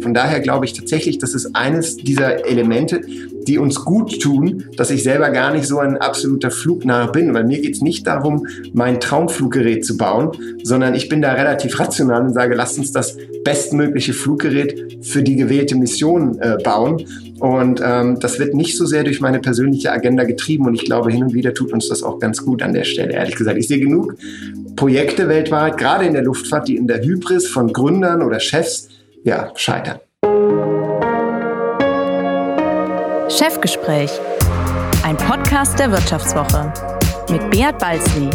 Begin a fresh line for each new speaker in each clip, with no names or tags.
Von daher glaube ich tatsächlich, das ist eines dieser Elemente, die uns gut tun, dass ich selber gar nicht so ein absoluter Flugnah bin, weil mir geht es nicht darum, mein Traumfluggerät zu bauen, sondern ich bin da relativ rational und sage, lasst uns das bestmögliche Fluggerät für die gewählte Mission äh, bauen. Und ähm, das wird nicht so sehr durch meine persönliche Agenda getrieben und ich glaube, hin und wieder tut uns das auch ganz gut an der Stelle, ehrlich gesagt. Ich sehe genug Projekte weltweit, gerade in der Luftfahrt, die in der Hybris von Gründern oder Chefs ja, scheitern.
Chefgespräch, ein Podcast der Wirtschaftswoche mit Beat Balzli.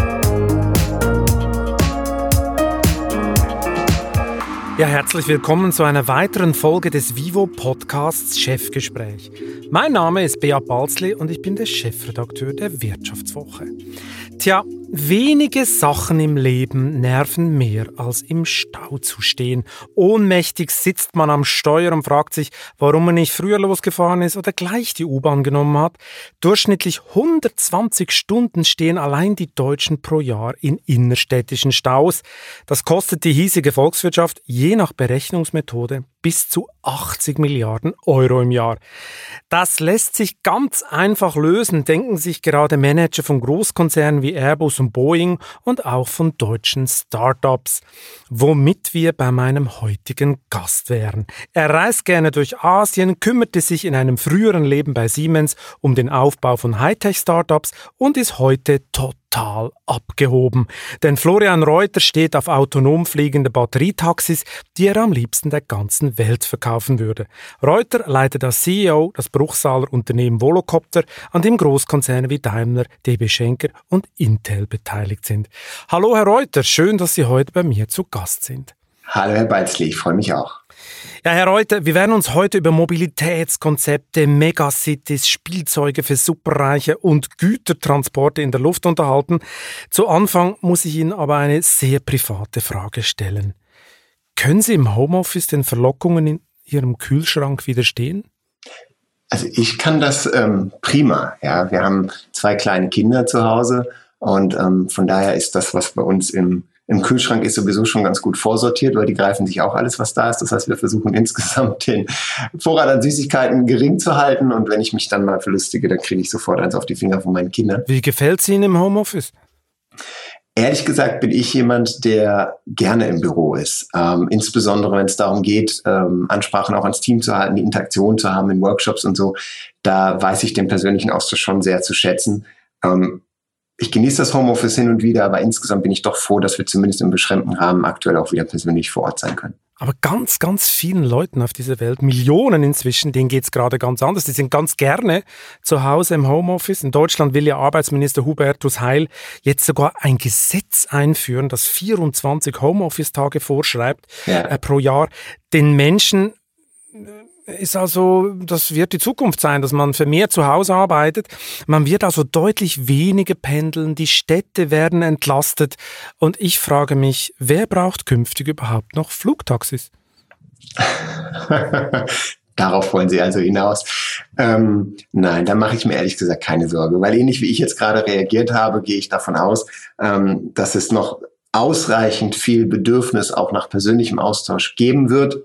Ja, herzlich willkommen zu einer weiteren Folge des Vivo Podcasts Chefgespräch. Mein Name ist Beat Balzli und ich bin der Chefredakteur der Wirtschaftswoche. Tja, wenige Sachen im Leben nerven mehr, als im Stau zu stehen. Ohnmächtig sitzt man am Steuer und fragt sich, warum man nicht früher losgefahren ist oder gleich die U-Bahn genommen hat. Durchschnittlich 120 Stunden stehen allein die Deutschen pro Jahr in innerstädtischen Staus. Das kostet die hiesige Volkswirtschaft je nach Berechnungsmethode bis zu 80 Milliarden Euro im Jahr. Das lässt sich ganz einfach lösen, denken sich gerade Manager von Großkonzernen wie Airbus und Boeing und auch von deutschen Startups, womit wir bei meinem heutigen Gast wären. Er reist gerne durch Asien, kümmerte sich in einem früheren Leben bei Siemens um den Aufbau von Hightech-Startups und ist heute total total abgehoben. Denn Florian Reuter steht auf autonom fliegende Batterietaxis, die er am liebsten der ganzen Welt verkaufen würde. Reuter leitet als CEO das Bruchsaler Unternehmen Volocopter, an dem Großkonzerne wie Daimler, DB Schenker und Intel beteiligt sind. Hallo Herr Reuter, schön, dass Sie heute bei mir zu Gast sind.
Hallo Herr Beizli, ich freue mich auch.
Ja, Herr Reuter, wir werden uns heute über Mobilitätskonzepte, Megacities, Spielzeuge für Superreiche und Gütertransporte in der Luft unterhalten. Zu Anfang muss ich Ihnen aber eine sehr private Frage stellen. Können Sie im Homeoffice den Verlockungen in Ihrem Kühlschrank widerstehen?
Also ich kann das ähm, prima. Ja, wir haben zwei kleine Kinder zu Hause und ähm, von daher ist das, was bei uns im im Kühlschrank ist sowieso schon ganz gut vorsortiert, weil die greifen sich auch alles, was da ist. Das heißt, wir versuchen insgesamt den Vorrat an Süßigkeiten gering zu halten. Und wenn ich mich dann mal verlustige, dann kriege ich sofort eins auf die Finger von meinen Kindern.
Wie gefällt es Ihnen im Homeoffice?
Ehrlich gesagt bin ich jemand, der gerne im Büro ist. Ähm, insbesondere wenn es darum geht, ähm, Ansprachen auch ans Team zu halten, die Interaktion zu haben in Workshops und so. Da weiß ich den persönlichen Austausch schon sehr zu schätzen. Ähm, ich genieße das Homeoffice hin und wieder, aber insgesamt bin ich doch froh, dass wir zumindest im beschränkten Rahmen aktuell auch wieder persönlich vor Ort sein können.
Aber ganz, ganz vielen Leuten auf dieser Welt, Millionen inzwischen, denen geht es gerade ganz anders. Die sind ganz gerne zu Hause im Homeoffice. In Deutschland will ja Arbeitsminister Hubertus Heil jetzt sogar ein Gesetz einführen, das 24 Homeoffice-Tage vorschreibt ja. äh, pro Jahr. Den Menschen ist also, das wird die Zukunft sein, dass man für mehr zu Hause arbeitet. Man wird also deutlich weniger pendeln, die Städte werden entlastet. Und ich frage mich, wer braucht künftig überhaupt noch Flugtaxis?
Darauf wollen Sie also hinaus. Ähm, nein, da mache ich mir ehrlich gesagt keine Sorge, weil ähnlich wie ich jetzt gerade reagiert habe, gehe ich davon aus, ähm, dass es noch ausreichend viel Bedürfnis auch nach persönlichem Austausch geben wird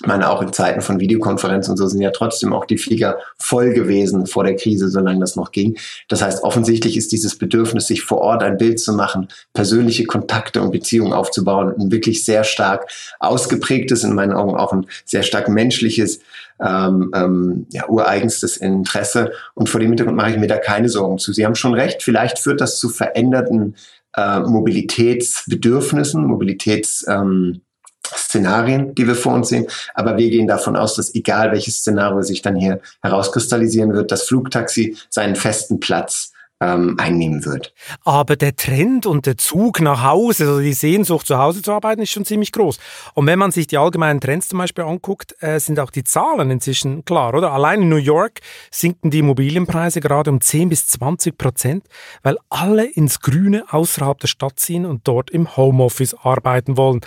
ich meine, auch in Zeiten von Videokonferenzen und so sind ja trotzdem auch die Flieger voll gewesen vor der Krise, solange das noch ging. Das heißt, offensichtlich ist dieses Bedürfnis, sich vor Ort ein Bild zu machen, persönliche Kontakte und Beziehungen aufzubauen, ein wirklich sehr stark ausgeprägtes, in meinen Augen auch ein sehr stark menschliches, ähm, ähm, ja, ureigenstes Interesse. Und vor dem Hintergrund mache ich mir da keine Sorgen zu. Sie haben schon recht, vielleicht führt das zu veränderten äh, Mobilitätsbedürfnissen, Mobilitäts... Ähm, Szenarien, die wir vor uns sehen. Aber wir gehen davon aus, dass egal welches Szenario sich dann hier herauskristallisieren wird, das Flugtaxi seinen festen Platz ähm, einnehmen wird.
Aber der Trend und der Zug nach Hause, also die Sehnsucht zu Hause zu arbeiten, ist schon ziemlich groß. Und wenn man sich die allgemeinen Trends zum Beispiel anguckt, äh, sind auch die Zahlen inzwischen klar, oder? Allein in New York sinken die Immobilienpreise gerade um 10 bis 20 Prozent, weil alle ins Grüne außerhalb der Stadt ziehen und dort im Homeoffice arbeiten wollen.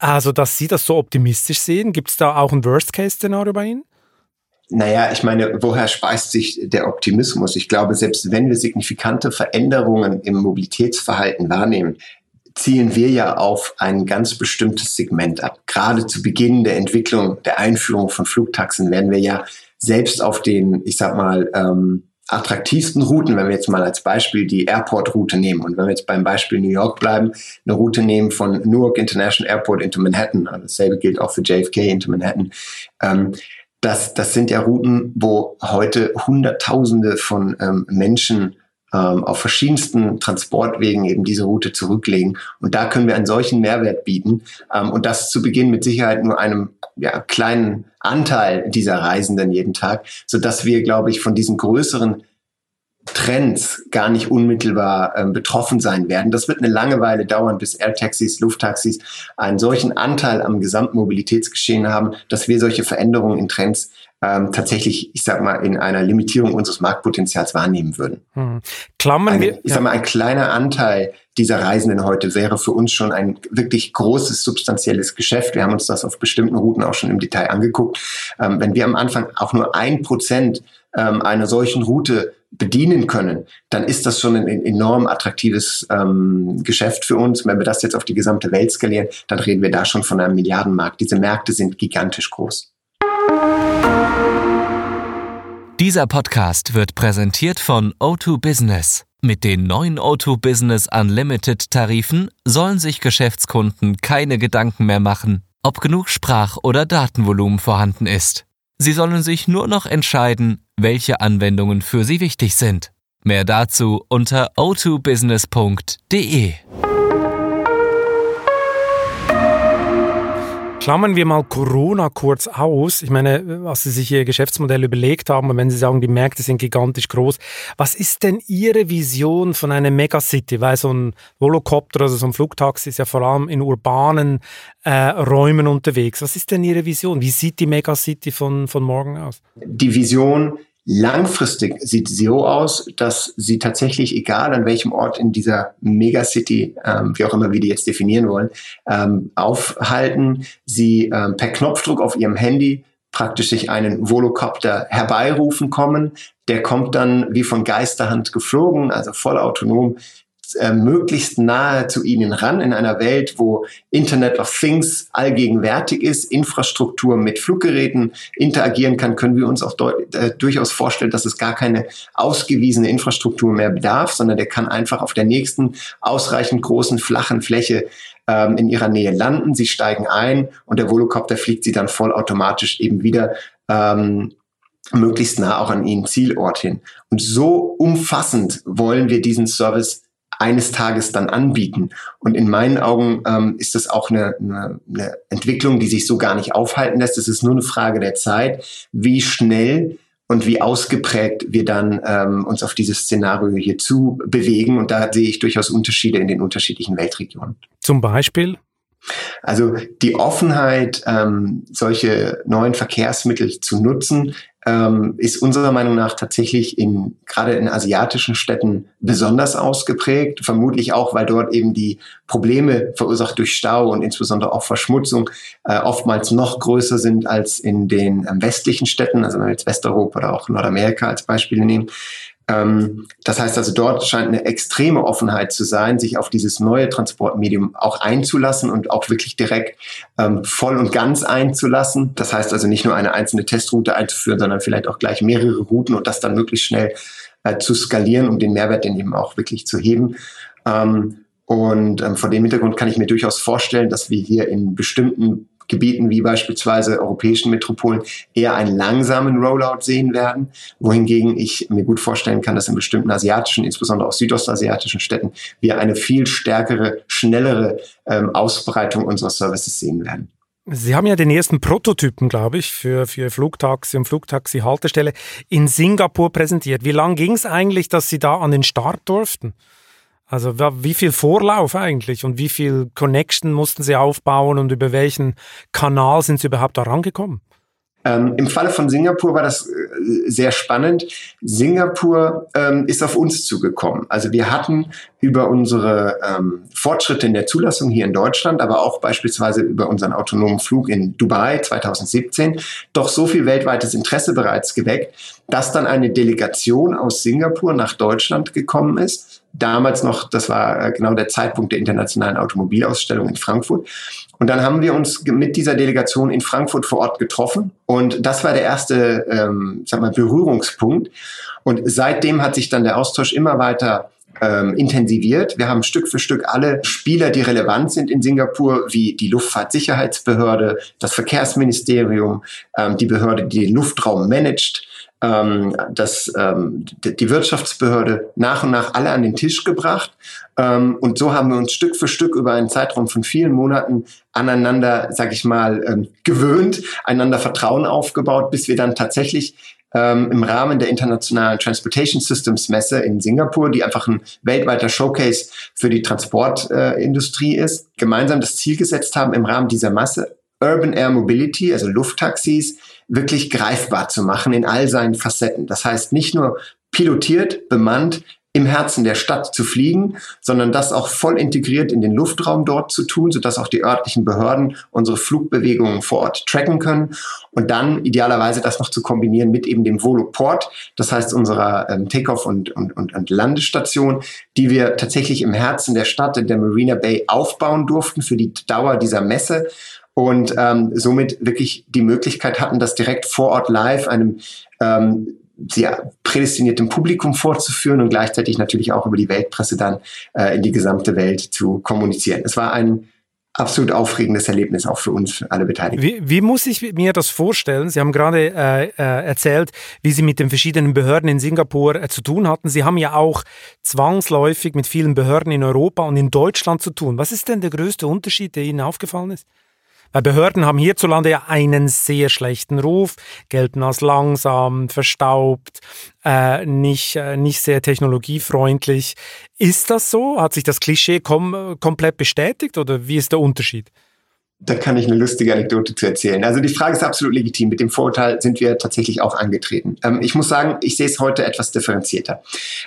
Also, dass Sie das so optimistisch sehen, gibt es da auch ein Worst-Case-Szenario bei Ihnen?
Naja, ich meine, woher speist sich der Optimismus? Ich glaube, selbst wenn wir signifikante Veränderungen im Mobilitätsverhalten wahrnehmen, zielen wir ja auf ein ganz bestimmtes Segment ab. Gerade zu Beginn der Entwicklung, der Einführung von Flugtaxen werden wir ja selbst auf den, ich sag mal, ähm, attraktivsten Routen, wenn wir jetzt mal als Beispiel die Airport-Route nehmen. Und wenn wir jetzt beim Beispiel New York bleiben, eine Route nehmen von Newark International Airport into Manhattan, also dasselbe gilt auch für JFK into Manhattan, ähm, das, das sind ja Routen, wo heute Hunderttausende von ähm, Menschen ähm, auf verschiedensten Transportwegen eben diese Route zurücklegen. Und da können wir einen solchen Mehrwert bieten. Ähm, und das zu Beginn mit Sicherheit nur einem ja, kleinen Anteil dieser Reisenden jeden Tag, so dass wir, glaube ich, von diesen größeren Trends gar nicht unmittelbar ähm, betroffen sein werden. Das wird eine lange Weile dauern, bis Airtaxis, Lufttaxis einen solchen Anteil am gesamten Mobilitätsgeschehen haben, dass wir solche Veränderungen in Trends ähm, tatsächlich, ich sag mal, in einer Limitierung unseres Marktpotenzials wahrnehmen würden. Hm.
Klammern
Eine,
wir.
Ich sag mal, ein kleiner Anteil dieser Reisenden heute wäre für uns schon ein wirklich großes, substanzielles Geschäft. Wir haben uns das auf bestimmten Routen auch schon im Detail angeguckt. Ähm, wenn wir am Anfang auch nur ein Prozent ähm, einer solchen Route bedienen können, dann ist das schon ein enorm attraktives ähm, Geschäft für uns. Wenn wir das jetzt auf die gesamte Welt skalieren, dann reden wir da schon von einem Milliardenmarkt. Diese Märkte sind gigantisch groß.
Dieser Podcast wird präsentiert von O2 Business. Mit den neuen O2 Business Unlimited Tarifen sollen sich Geschäftskunden keine Gedanken mehr machen, ob genug Sprach- oder Datenvolumen vorhanden ist. Sie sollen sich nur noch entscheiden, welche Anwendungen für sie wichtig sind. Mehr dazu unter o2business.de.
Klammern wir mal Corona kurz aus. Ich meine, was Sie sich Ihr Geschäftsmodell überlegt haben, und wenn Sie sagen, die Märkte sind gigantisch groß, was ist denn Ihre Vision von einer Megacity? Weil so ein Volocopter, also so ein Flugtaxi ist ja vor allem in urbanen äh, Räumen unterwegs. Was ist denn Ihre Vision? Wie sieht die Megacity von, von morgen aus?
Die Vision Langfristig sieht sie so aus, dass sie tatsächlich, egal an welchem Ort in dieser Megacity, ähm, wie auch immer wir die jetzt definieren wollen, ähm, aufhalten, sie ähm, per Knopfdruck auf ihrem Handy praktisch sich einen Volocopter herbeirufen kommen. Der kommt dann wie von Geisterhand geflogen, also voll autonom äh, möglichst nahe zu ihnen ran in einer Welt, wo Internet of Things allgegenwärtig ist, Infrastruktur mit Fluggeräten interagieren kann, können wir uns auch äh, durchaus vorstellen, dass es gar keine ausgewiesene Infrastruktur mehr bedarf, sondern der kann einfach auf der nächsten ausreichend großen flachen Fläche ähm, in ihrer Nähe landen. Sie steigen ein und der Volocopter fliegt sie dann vollautomatisch eben wieder ähm, möglichst nah auch an ihren Zielort hin. Und so umfassend wollen wir diesen Service eines Tages dann anbieten. Und in meinen Augen ähm, ist das auch eine, eine, eine Entwicklung, die sich so gar nicht aufhalten lässt. Es ist nur eine Frage der Zeit, wie schnell und wie ausgeprägt wir dann ähm, uns auf dieses Szenario hier zu bewegen. Und da sehe ich durchaus Unterschiede in den unterschiedlichen Weltregionen.
Zum Beispiel?
Also die Offenheit, ähm, solche neuen Verkehrsmittel zu nutzen, ähm, ist unserer Meinung nach tatsächlich in gerade in asiatischen Städten besonders ausgeprägt. Vermutlich auch, weil dort eben die Probleme verursacht durch Stau und insbesondere auch Verschmutzung äh, oftmals noch größer sind als in den ähm, westlichen Städten, also wenn wir jetzt Westeuropa oder auch Nordamerika als Beispiele nehmen. Ähm, das heißt also, dort scheint eine extreme Offenheit zu sein, sich auf dieses neue Transportmedium auch einzulassen und auch wirklich direkt ähm, voll und ganz einzulassen. Das heißt also nicht nur eine einzelne Testroute einzuführen, sondern vielleicht auch gleich mehrere Routen und das dann möglichst schnell äh, zu skalieren, um den Mehrwert dann eben auch wirklich zu heben. Ähm, und ähm, vor dem Hintergrund kann ich mir durchaus vorstellen, dass wir hier in bestimmten Gebieten wie beispielsweise europäischen Metropolen eher einen langsamen Rollout sehen werden, wohingegen ich mir gut vorstellen kann, dass in bestimmten asiatischen, insbesondere auch südostasiatischen Städten, wir eine viel stärkere, schnellere ähm, Ausbreitung unserer Services sehen werden.
Sie haben ja den ersten Prototypen, glaube ich, für, für Flugtaxi und Flugtaxi-Haltestelle in Singapur präsentiert. Wie lange ging es eigentlich, dass Sie da an den Start durften? Also wie viel Vorlauf eigentlich und wie viel Connection mussten Sie aufbauen und über welchen Kanal sind Sie überhaupt da rangekommen?
Ähm, Im Falle von Singapur war das äh, sehr spannend. Singapur ähm, ist auf uns zugekommen. Also wir hatten über unsere ähm, Fortschritte in der Zulassung hier in Deutschland, aber auch beispielsweise über unseren autonomen Flug in Dubai 2017 doch so viel weltweites Interesse bereits geweckt, dass dann eine Delegation aus Singapur nach Deutschland gekommen ist. Damals noch, das war äh, genau der Zeitpunkt der internationalen Automobilausstellung in Frankfurt. Und dann haben wir uns mit dieser Delegation in Frankfurt vor Ort getroffen. Und das war der erste, ähm, sag mal, Berührungspunkt. Und seitdem hat sich dann der Austausch immer weiter ähm, intensiviert. Wir haben Stück für Stück alle Spieler, die relevant sind in Singapur, wie die Luftfahrtsicherheitsbehörde, das Verkehrsministerium, ähm, die Behörde, die den Luftraum managt, ähm, das, ähm, die Wirtschaftsbehörde nach und nach alle an den Tisch gebracht. Ähm, und so haben wir uns Stück für Stück über einen Zeitraum von vielen Monaten aneinander, sag ich mal, ähm, gewöhnt, einander Vertrauen aufgebaut, bis wir dann tatsächlich ähm, im Rahmen der internationalen Transportation Systems Messe in Singapur, die einfach ein weltweiter Showcase für die Transportindustrie äh, ist, gemeinsam das Ziel gesetzt haben, im Rahmen dieser Masse Urban Air Mobility, also Lufttaxis, wirklich greifbar zu machen in all seinen Facetten. Das heißt nicht nur pilotiert, bemannt, im Herzen der Stadt zu fliegen, sondern das auch voll integriert in den Luftraum dort zu tun, sodass auch die örtlichen Behörden unsere Flugbewegungen vor Ort tracken können und dann idealerweise das noch zu kombinieren mit eben dem Voloport, das heißt unserer ähm, Takeoff- und, und, und, und Landestation, die wir tatsächlich im Herzen der Stadt, in der Marina Bay aufbauen durften für die Dauer dieser Messe und ähm, somit wirklich die Möglichkeit hatten, das direkt vor Ort live einem ähm, sehr prädestiniertem Publikum vorzuführen und gleichzeitig natürlich auch über die Weltpresse dann äh, in die gesamte Welt zu kommunizieren. Es war ein absolut aufregendes Erlebnis auch für uns, alle Beteiligten.
Wie, wie muss ich mir das vorstellen? Sie haben gerade äh, äh, erzählt, wie Sie mit den verschiedenen Behörden in Singapur äh, zu tun hatten. Sie haben ja auch zwangsläufig mit vielen Behörden in Europa und in Deutschland zu tun. Was ist denn der größte Unterschied, der Ihnen aufgefallen ist? Weil Behörden haben hierzulande ja einen sehr schlechten Ruf, gelten als langsam, verstaubt, äh, nicht, äh, nicht sehr technologiefreundlich. Ist das so? Hat sich das Klischee kom komplett bestätigt oder wie ist der Unterschied?
Da kann ich eine lustige Anekdote zu erzählen. Also die Frage ist absolut legitim. Mit dem Vorurteil sind wir tatsächlich auch angetreten. Ähm, ich muss sagen, ich sehe es heute etwas differenzierter.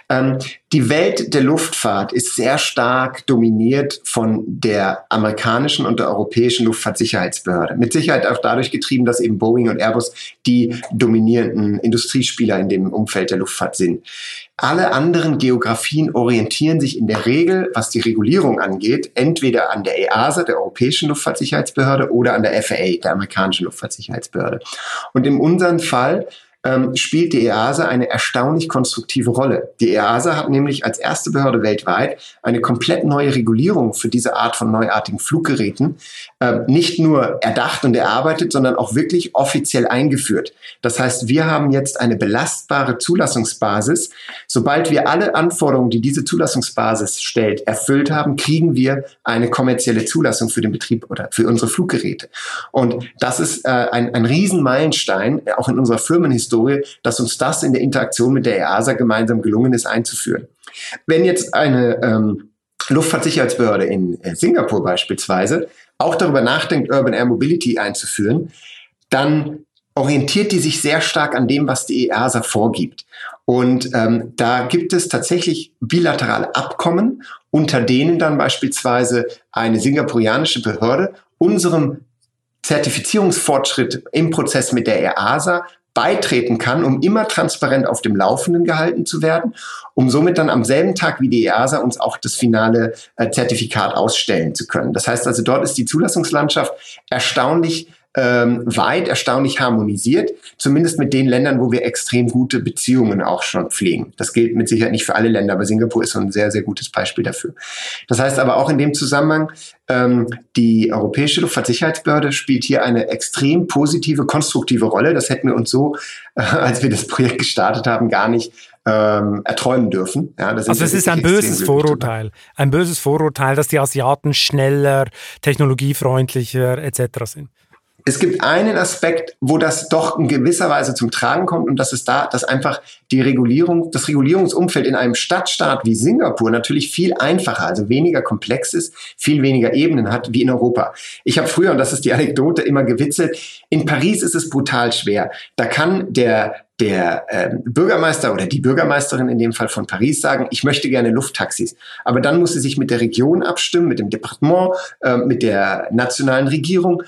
Ähm, die Welt der Luftfahrt ist sehr stark dominiert von der amerikanischen und der europäischen Luftfahrtsicherheitsbehörde. Mit Sicherheit auch dadurch getrieben, dass eben Boeing und Airbus die dominierenden Industriespieler in dem Umfeld der Luftfahrt sind. Alle anderen Geografien orientieren sich in der Regel, was die Regulierung angeht, entweder an der EASA, der Europäischen Luftfahrtsicherheitsbehörde, oder an der FAA, der amerikanischen Luftfahrtsicherheitsbehörde. Und in unserem Fall ähm, spielt die EASA eine erstaunlich konstruktive Rolle. Die EASA hat nämlich als erste Behörde weltweit eine komplett neue Regulierung für diese Art von neuartigen Fluggeräten äh, nicht nur erdacht und erarbeitet, sondern auch wirklich offiziell eingeführt. Das heißt, wir haben jetzt eine belastbare Zulassungsbasis. Sobald wir alle Anforderungen, die diese Zulassungsbasis stellt, erfüllt haben, kriegen wir eine kommerzielle Zulassung für den Betrieb oder für unsere Fluggeräte. Und das ist äh, ein, ein Riesenmeilenstein, auch in unserer Firmenhistorie Historie, dass uns das in der Interaktion mit der EASA gemeinsam gelungen ist einzuführen. Wenn jetzt eine ähm, Luftfahrtsicherheitsbehörde in äh, Singapur beispielsweise auch darüber nachdenkt, Urban Air Mobility einzuführen, dann orientiert die sich sehr stark an dem, was die EASA vorgibt. Und ähm, da gibt es tatsächlich bilaterale Abkommen, unter denen dann beispielsweise eine singapurianische Behörde unserem Zertifizierungsfortschritt im Prozess mit der EASA beitreten kann, um immer transparent auf dem Laufenden gehalten zu werden, um somit dann am selben Tag wie die EASA uns auch das finale äh, Zertifikat ausstellen zu können. Das heißt also, dort ist die Zulassungslandschaft erstaunlich ähm, weit erstaunlich harmonisiert, zumindest mit den Ländern, wo wir extrem gute Beziehungen auch schon pflegen. Das gilt mit Sicherheit nicht für alle Länder, aber Singapur ist so ein sehr, sehr gutes Beispiel dafür. Das heißt aber auch in dem Zusammenhang, ähm, die Europäische Luftfahrtsicherheitsbehörde spielt hier eine extrem positive, konstruktive Rolle. Das hätten wir uns so, äh, als wir das Projekt gestartet haben, gar nicht ähm, erträumen dürfen.
Ja, also es ist ein böses Vorurteil. Ein böses Vorurteil, dass die Asiaten schneller, technologiefreundlicher etc. sind.
Es gibt einen Aspekt, wo das doch in gewisser Weise zum Tragen kommt und das ist da, dass einfach die Regulierung, das Regulierungsumfeld in einem Stadtstaat wie Singapur natürlich viel einfacher, also weniger komplex ist, viel weniger Ebenen hat wie in Europa. Ich habe früher, und das ist die Anekdote, immer gewitzelt, in Paris ist es brutal schwer. Da kann der der äh, Bürgermeister oder die Bürgermeisterin in dem Fall von Paris sagen, ich möchte gerne Lufttaxis. Aber dann muss sie sich mit der Region abstimmen, mit dem Departement, äh, mit der nationalen Regierung,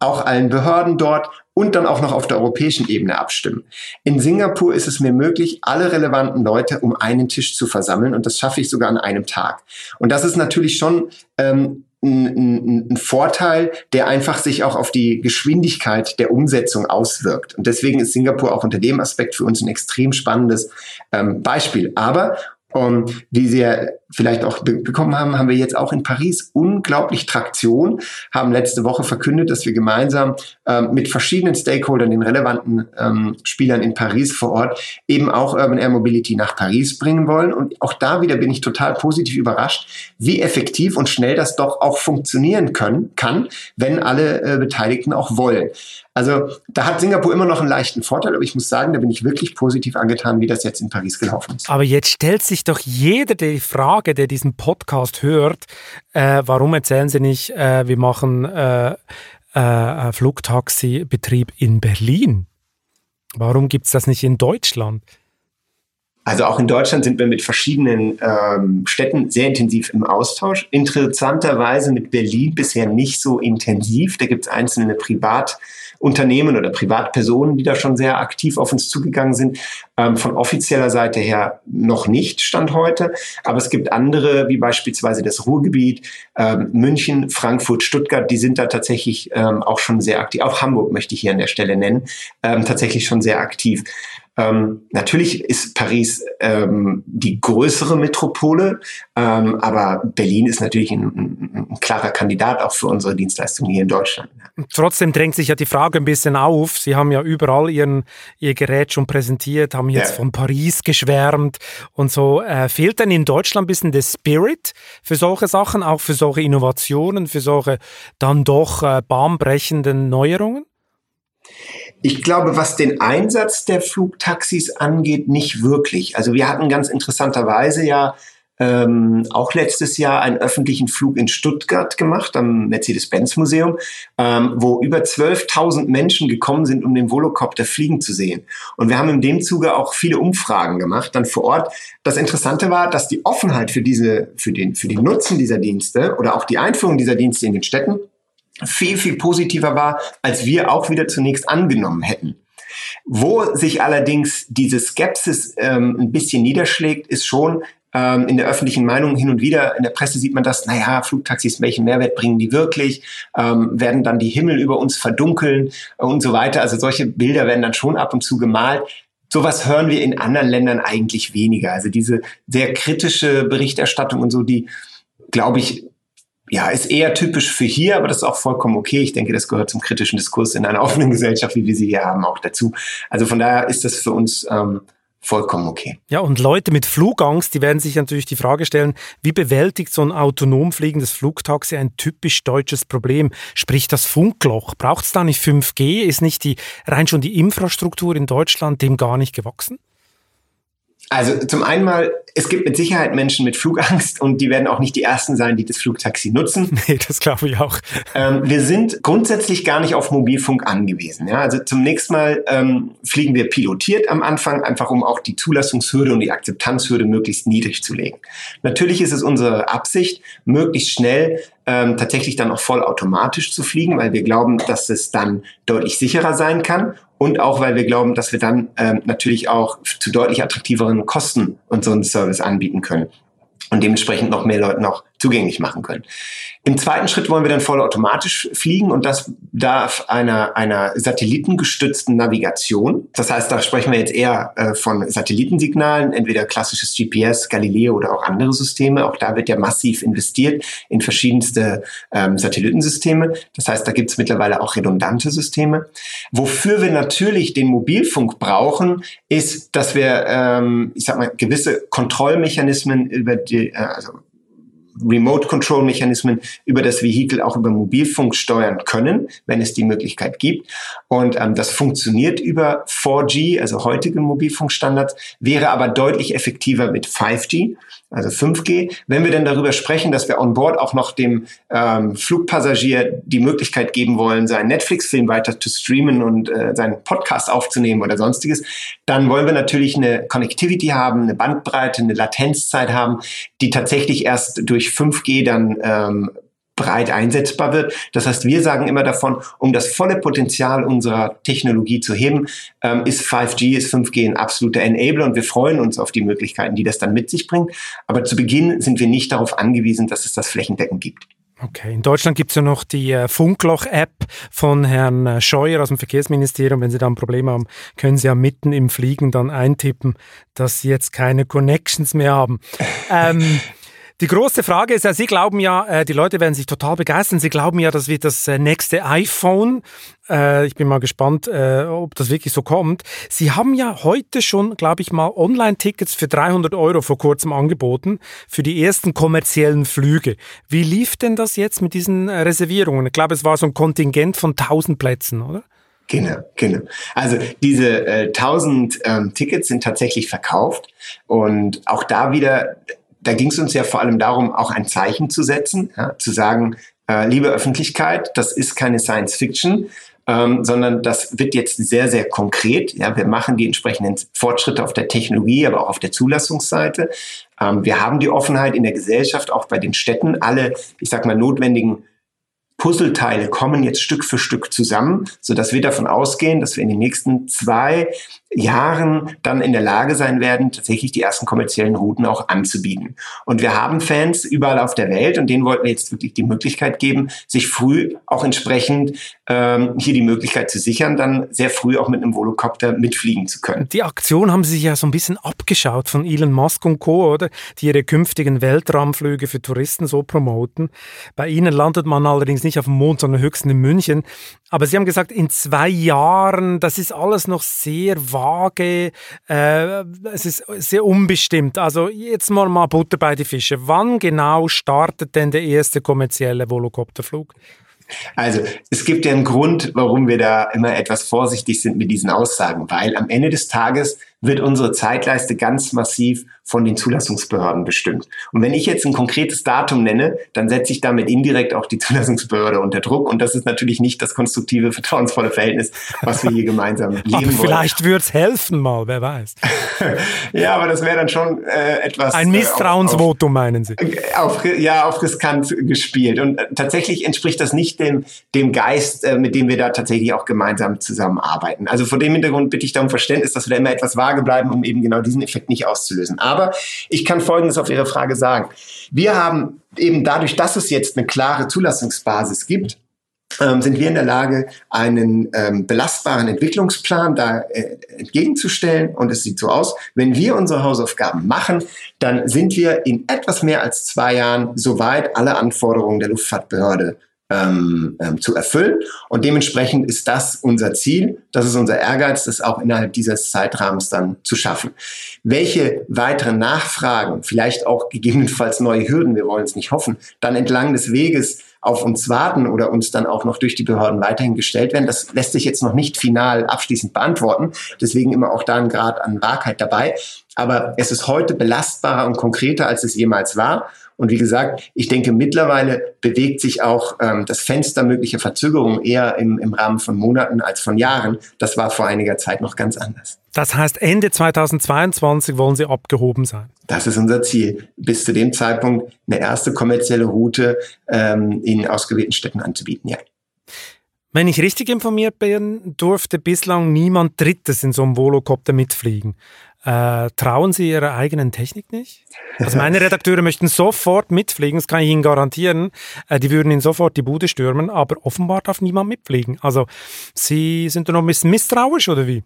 auch allen Behörden dort und dann auch noch auf der europäischen Ebene abstimmen. In Singapur ist es mir möglich, alle relevanten Leute um einen Tisch zu versammeln und das schaffe ich sogar an einem Tag. Und das ist natürlich schon ähm, ein, ein, Vorteil, der einfach sich auch auf die Geschwindigkeit der Umsetzung auswirkt. Und deswegen ist Singapur auch unter dem Aspekt für uns ein extrem spannendes ähm, Beispiel. Aber um, wie Sie ja vielleicht auch be bekommen haben, haben wir jetzt auch in Paris unglaublich Traktion, haben letzte Woche verkündet, dass wir gemeinsam ähm, mit verschiedenen Stakeholdern, den relevanten ähm, Spielern in Paris vor Ort, eben auch Urban Air Mobility nach Paris bringen wollen. Und auch da wieder bin ich total positiv überrascht, wie effektiv und schnell das doch auch funktionieren können, kann, wenn alle äh, Beteiligten auch wollen. Also da hat Singapur immer noch einen leichten Vorteil, aber ich muss sagen, da bin ich wirklich positiv angetan, wie das jetzt in Paris gelaufen ist.
Aber jetzt stellt sich doch jeder die Frage, der diesen Podcast hört, äh, warum erzählen Sie nicht, äh, wir machen äh, äh Flugtaxi-Betrieb in Berlin? Warum gibt es das nicht in Deutschland?
Also auch in Deutschland sind wir mit verschiedenen ähm, Städten sehr intensiv im Austausch. Interessanterweise mit Berlin bisher nicht so intensiv. Da gibt es einzelne Privat- Unternehmen oder Privatpersonen, die da schon sehr aktiv auf uns zugegangen sind. Ähm, von offizieller Seite her noch nicht, Stand heute. Aber es gibt andere, wie beispielsweise das Ruhrgebiet, ähm, München, Frankfurt, Stuttgart, die sind da tatsächlich ähm, auch schon sehr aktiv. Auch Hamburg möchte ich hier an der Stelle nennen, ähm, tatsächlich schon sehr aktiv. Ähm, natürlich ist Paris ähm, die größere Metropole, ähm, aber Berlin ist natürlich ein, ein, ein, klarer Kandidat auch für unsere Dienstleistungen hier in Deutschland.
Trotzdem drängt sich ja die Frage ein bisschen auf. Sie haben ja überall ihren, Ihr Gerät schon präsentiert, haben jetzt ja. von Paris geschwärmt und so. Äh, fehlt denn in Deutschland ein bisschen der Spirit für solche Sachen, auch für solche Innovationen, für solche dann doch äh, bahnbrechenden Neuerungen?
Ich glaube, was den Einsatz der Flugtaxis angeht, nicht wirklich. Also wir hatten ganz interessanterweise ja ähm, auch letztes Jahr einen öffentlichen Flug in Stuttgart gemacht, am Mercedes-Benz-Museum, ähm, wo über 12.000 Menschen gekommen sind, um den Volocopter fliegen zu sehen. Und wir haben in dem Zuge auch viele Umfragen gemacht, dann vor Ort. Das Interessante war, dass die Offenheit für diese, für den, für den Nutzen dieser Dienste oder auch die Einführung dieser Dienste in den Städten viel, viel positiver war, als wir auch wieder zunächst angenommen hätten. Wo sich allerdings diese Skepsis ähm, ein bisschen niederschlägt, ist schon ähm, in der öffentlichen Meinung hin und wieder, in der Presse sieht man das, naja, Flugtaxis, welchen Mehrwert bringen die wirklich? Ähm, werden dann die Himmel über uns verdunkeln und so weiter. Also solche Bilder werden dann schon ab und zu gemalt. Sowas hören wir in anderen Ländern eigentlich weniger. Also diese sehr kritische Berichterstattung und so, die, glaube ich, ja, ist eher typisch für hier, aber das ist auch vollkommen okay. Ich denke, das gehört zum kritischen Diskurs in einer offenen Gesellschaft, wie wir sie hier haben, auch dazu. Also von daher ist das für uns ähm, vollkommen okay.
Ja, und Leute mit Flugangst, die werden sich natürlich die Frage stellen, wie bewältigt so ein autonom fliegendes Flugtaxi ein typisch deutsches Problem? Sprich das Funkloch. Braucht es da nicht 5G? Ist nicht die rein schon die Infrastruktur in Deutschland dem gar nicht gewachsen?
Also zum einen mal, es gibt mit Sicherheit Menschen mit Flugangst und die werden auch nicht die Ersten sein, die das Flugtaxi nutzen.
Nee, das glaube ich auch.
Ähm, wir sind grundsätzlich gar nicht auf Mobilfunk angewiesen. Ja? Also zunächst mal ähm, fliegen wir pilotiert am Anfang, einfach um auch die Zulassungshürde und die Akzeptanzhürde möglichst niedrig zu legen. Natürlich ist es unsere Absicht, möglichst schnell ähm, tatsächlich dann auch vollautomatisch zu fliegen, weil wir glauben, dass es dann deutlich sicherer sein kann und auch, weil wir glauben, dass wir dann ähm, natürlich auch zu deutlich attraktiveren Kosten unseren Service anbieten können und dementsprechend noch mehr Leuten auch zugänglich machen können. Im zweiten Schritt wollen wir dann vollautomatisch fliegen und das darf einer, einer satellitengestützten Navigation. Das heißt, da sprechen wir jetzt eher äh, von Satellitensignalen, entweder klassisches GPS, Galileo oder auch andere Systeme. Auch da wird ja massiv investiert in verschiedenste ähm, Satellitensysteme. Das heißt, da gibt es mittlerweile auch redundante Systeme. Wofür wir natürlich den Mobilfunk brauchen, ist, dass wir, ähm, ich sag mal, gewisse Kontrollmechanismen über die, äh, also Remote-Control-Mechanismen über das Vehikel auch über Mobilfunk steuern können, wenn es die Möglichkeit gibt. Und ähm, das funktioniert über 4G, also heutige Mobilfunkstandards, wäre aber deutlich effektiver mit 5G also 5G. Wenn wir denn darüber sprechen, dass wir on board auch noch dem ähm, Flugpassagier die Möglichkeit geben wollen, seinen Netflix-Film weiter zu streamen und äh, seinen Podcast aufzunehmen oder sonstiges, dann wollen wir natürlich eine Connectivity haben, eine Bandbreite, eine Latenzzeit haben, die tatsächlich erst durch 5G dann ähm, breit einsetzbar wird. Das heißt, wir sagen immer davon, um das volle Potenzial unserer Technologie zu heben, ähm, ist 5G, ist 5G ein absoluter Enabler und wir freuen uns auf die Möglichkeiten, die das dann mit sich bringt. Aber zu Beginn sind wir nicht darauf angewiesen, dass es das flächendeckend gibt.
Okay, in Deutschland gibt es ja noch die äh, Funkloch-App von Herrn äh, Scheuer aus dem Verkehrsministerium. Wenn Sie da ein Problem haben, können Sie ja mitten im Fliegen dann eintippen, dass Sie jetzt keine Connections mehr haben. ähm, die große Frage ist ja, Sie glauben ja, äh, die Leute werden sich total begeistern. Sie glauben ja, das wird das äh, nächste iPhone. Äh, ich bin mal gespannt, ob das wirklich so kommt. Sie haben ja heute schon, glaube ich mal, Online-Tickets für 300 Euro vor kurzem angeboten für die ersten kommerziellen Flüge. Wie lief denn das jetzt mit diesen Reservierungen? Ich glaube, es war so ein Kontingent von 1000 Plätzen, oder?
Genau, genau. Also diese äh, 1000 ähm, Tickets sind tatsächlich verkauft und auch da wieder da ging es uns ja vor allem darum, auch ein Zeichen zu setzen, ja, zu sagen, äh, liebe Öffentlichkeit, das ist keine Science Fiction, ähm, sondern das wird jetzt sehr, sehr konkret. Ja, wir machen die entsprechenden Fortschritte auf der Technologie, aber auch auf der Zulassungsseite. Ähm, wir haben die Offenheit in der Gesellschaft, auch bei den Städten, alle, ich sag mal, notwendigen Puzzleteile kommen jetzt Stück für Stück zusammen, so dass wir davon ausgehen, dass wir in den nächsten zwei Jahren dann in der Lage sein werden, tatsächlich die ersten kommerziellen Routen auch anzubieten. Und wir haben Fans überall auf der Welt und denen wollten wir jetzt wirklich die Möglichkeit geben, sich früh auch entsprechend ähm, hier die Möglichkeit zu sichern, dann sehr früh auch mit einem Volocopter mitfliegen zu können.
Die Aktion haben Sie sich ja so ein bisschen abgeschaut von Elon Musk und Co., oder? Die ihre künftigen Weltraumflüge für Touristen so promoten. Bei Ihnen landet man allerdings nicht auf dem Mond, sondern höchstens in München. Aber Sie haben gesagt, in zwei Jahren, das ist alles noch sehr vage, äh, es ist sehr unbestimmt. Also jetzt mal, mal Butter bei die Fische. Wann genau startet denn der erste kommerzielle Volocopterflug?
Also es gibt ja einen Grund, warum wir da immer etwas vorsichtig sind mit diesen Aussagen, weil am Ende des Tages wird unsere Zeitleiste ganz massiv von den Zulassungsbehörden bestimmt. Und wenn ich jetzt ein konkretes Datum nenne, dann setze ich damit indirekt auch die Zulassungsbehörde unter Druck. Und das ist natürlich nicht das konstruktive, vertrauensvolle Verhältnis, was wir hier gemeinsam leben aber
wollen. Vielleicht würde es helfen mal, wer weiß.
ja, aber das wäre dann schon äh, etwas.
Ein äh, Misstrauensvotum, meinen Sie?
Auf, ja, auf riskant gespielt. Und äh, tatsächlich entspricht das nicht dem, dem Geist, äh, mit dem wir da tatsächlich auch gemeinsam zusammenarbeiten. Also vor dem Hintergrund bitte ich da um Verständnis, dass wir da immer etwas vage bleiben, um eben genau diesen Effekt nicht auszulösen. Aber ich kann Folgendes auf Ihre Frage sagen. Wir haben eben dadurch, dass es jetzt eine klare Zulassungsbasis gibt, ähm, sind wir in der Lage, einen ähm, belastbaren Entwicklungsplan da äh, entgegenzustellen. Und es sieht so aus, wenn wir unsere Hausaufgaben machen, dann sind wir in etwas mehr als zwei Jahren soweit, alle Anforderungen der Luftfahrtbehörde ähm, ähm, zu erfüllen. Und dementsprechend ist das unser Ziel, das ist unser Ehrgeiz, das auch innerhalb dieses Zeitrahmens dann zu schaffen. Welche weiteren Nachfragen, vielleicht auch gegebenenfalls neue Hürden, wir wollen es nicht hoffen, dann entlang des Weges auf uns warten oder uns dann auch noch durch die Behörden weiterhin gestellt werden. Das lässt sich jetzt noch nicht final abschließend beantworten. Deswegen immer auch da ein Grad an Wahrheit dabei. Aber es ist heute belastbarer und konkreter, als es jemals war. Und wie gesagt, ich denke, mittlerweile bewegt sich auch ähm, das Fenster möglicher Verzögerung eher im, im Rahmen von Monaten als von Jahren. Das war vor einiger Zeit noch ganz anders.
Das heißt, Ende 2022 wollen Sie abgehoben sein?
Das ist unser Ziel, bis zu dem Zeitpunkt eine erste kommerzielle Route ähm, in ausgewählten Städten anzubieten, ja.
Wenn ich richtig informiert bin, durfte bislang niemand Drittes in so einem Volocopter mitfliegen. Äh, trauen Sie Ihrer eigenen Technik nicht? Also meine Redakteure möchten sofort mitfliegen, das kann ich Ihnen garantieren. Äh, die würden Ihnen sofort die Bude stürmen, aber offenbar darf niemand mitfliegen. Also Sie sind doch noch ein bisschen misstrauisch oder wie?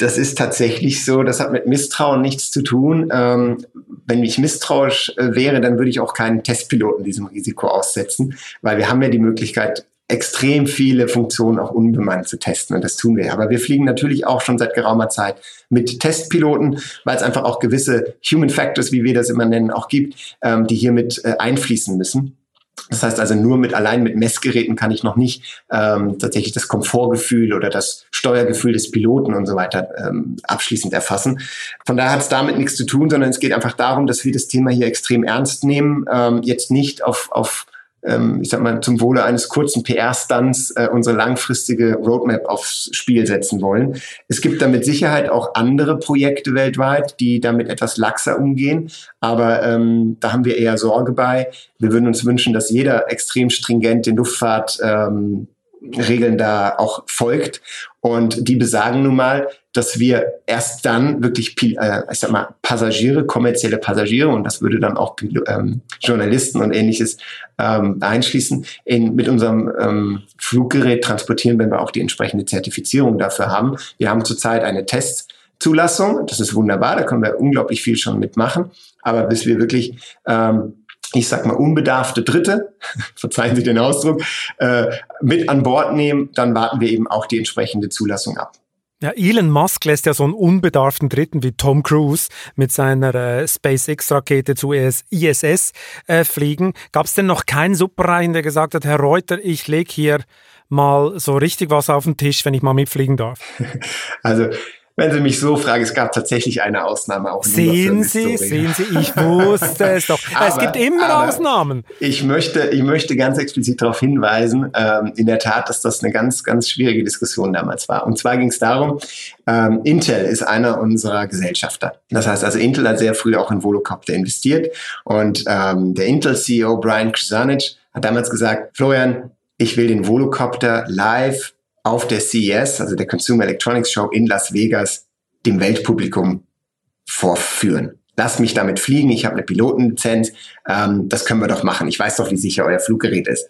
Das ist tatsächlich so. Das hat mit Misstrauen nichts zu tun. Ähm, wenn ich misstrauisch äh, wäre, dann würde ich auch keinen Testpiloten diesem Risiko aussetzen, weil wir haben ja die Möglichkeit, extrem viele Funktionen auch unbemannt zu testen und das tun wir. Aber wir fliegen natürlich auch schon seit geraumer Zeit mit Testpiloten, weil es einfach auch gewisse Human Factors, wie wir das immer nennen, auch gibt, ähm, die hier mit äh, einfließen müssen. Das heißt also, nur mit allein mit Messgeräten kann ich noch nicht ähm, tatsächlich das Komfortgefühl oder das Steuergefühl des Piloten und so weiter ähm, abschließend erfassen. Von daher hat es damit nichts zu tun, sondern es geht einfach darum, dass wir das Thema hier extrem ernst nehmen, ähm, jetzt nicht auf, auf ich sag mal, zum Wohle eines kurzen PR-Stunts äh, unsere langfristige Roadmap aufs Spiel setzen wollen. Es gibt da mit Sicherheit auch andere Projekte weltweit, die damit etwas laxer umgehen, aber ähm, da haben wir eher Sorge bei. Wir würden uns wünschen, dass jeder extrem stringent den Luftfahrt ähm, Regeln da auch folgt. Und die besagen nun mal, dass wir erst dann wirklich, äh, ich sag mal, Passagiere, kommerzielle Passagiere, und das würde dann auch ähm, Journalisten und ähnliches ähm, einschließen, in, mit unserem ähm, Fluggerät transportieren, wenn wir auch die entsprechende Zertifizierung dafür haben. Wir haben zurzeit eine Testzulassung, das ist wunderbar, da können wir unglaublich viel schon mitmachen. Aber bis wir wirklich ähm, ich sag mal, unbedarfte Dritte, verzeihen Sie den Ausdruck, äh, mit an Bord nehmen, dann warten wir eben auch die entsprechende Zulassung ab.
Ja, Elon Musk lässt ja so einen unbedarften Dritten wie Tom Cruise mit seiner äh, SpaceX-Rakete zu ISS e äh, fliegen. Gab es denn noch keinen Superreichen, der gesagt hat, Herr Reuter, ich lege hier mal so richtig was auf den Tisch, wenn ich mal mitfliegen darf?
Also wenn Sie mich so fragen, es gab tatsächlich eine Ausnahme auch.
Sehen Sie, sehen Sie, ich wusste es doch. es gibt immer Ausnahmen.
Ich möchte, ich möchte ganz explizit darauf hinweisen, ähm, in der Tat, dass das eine ganz, ganz schwierige Diskussion damals war. Und zwar ging es darum, ähm, Intel ist einer unserer Gesellschafter. Das heißt also, Intel hat sehr früh auch in Volocopter investiert und ähm, der Intel-CEO Brian Krzanich hat damals gesagt, Florian, ich will den Volocopter live auf der CES, also der Consumer Electronics Show in Las Vegas, dem Weltpublikum vorführen. Lass mich damit fliegen, ich habe eine Pilotenlizenz, ähm, das können wir doch machen. Ich weiß doch, wie sicher euer Fluggerät ist.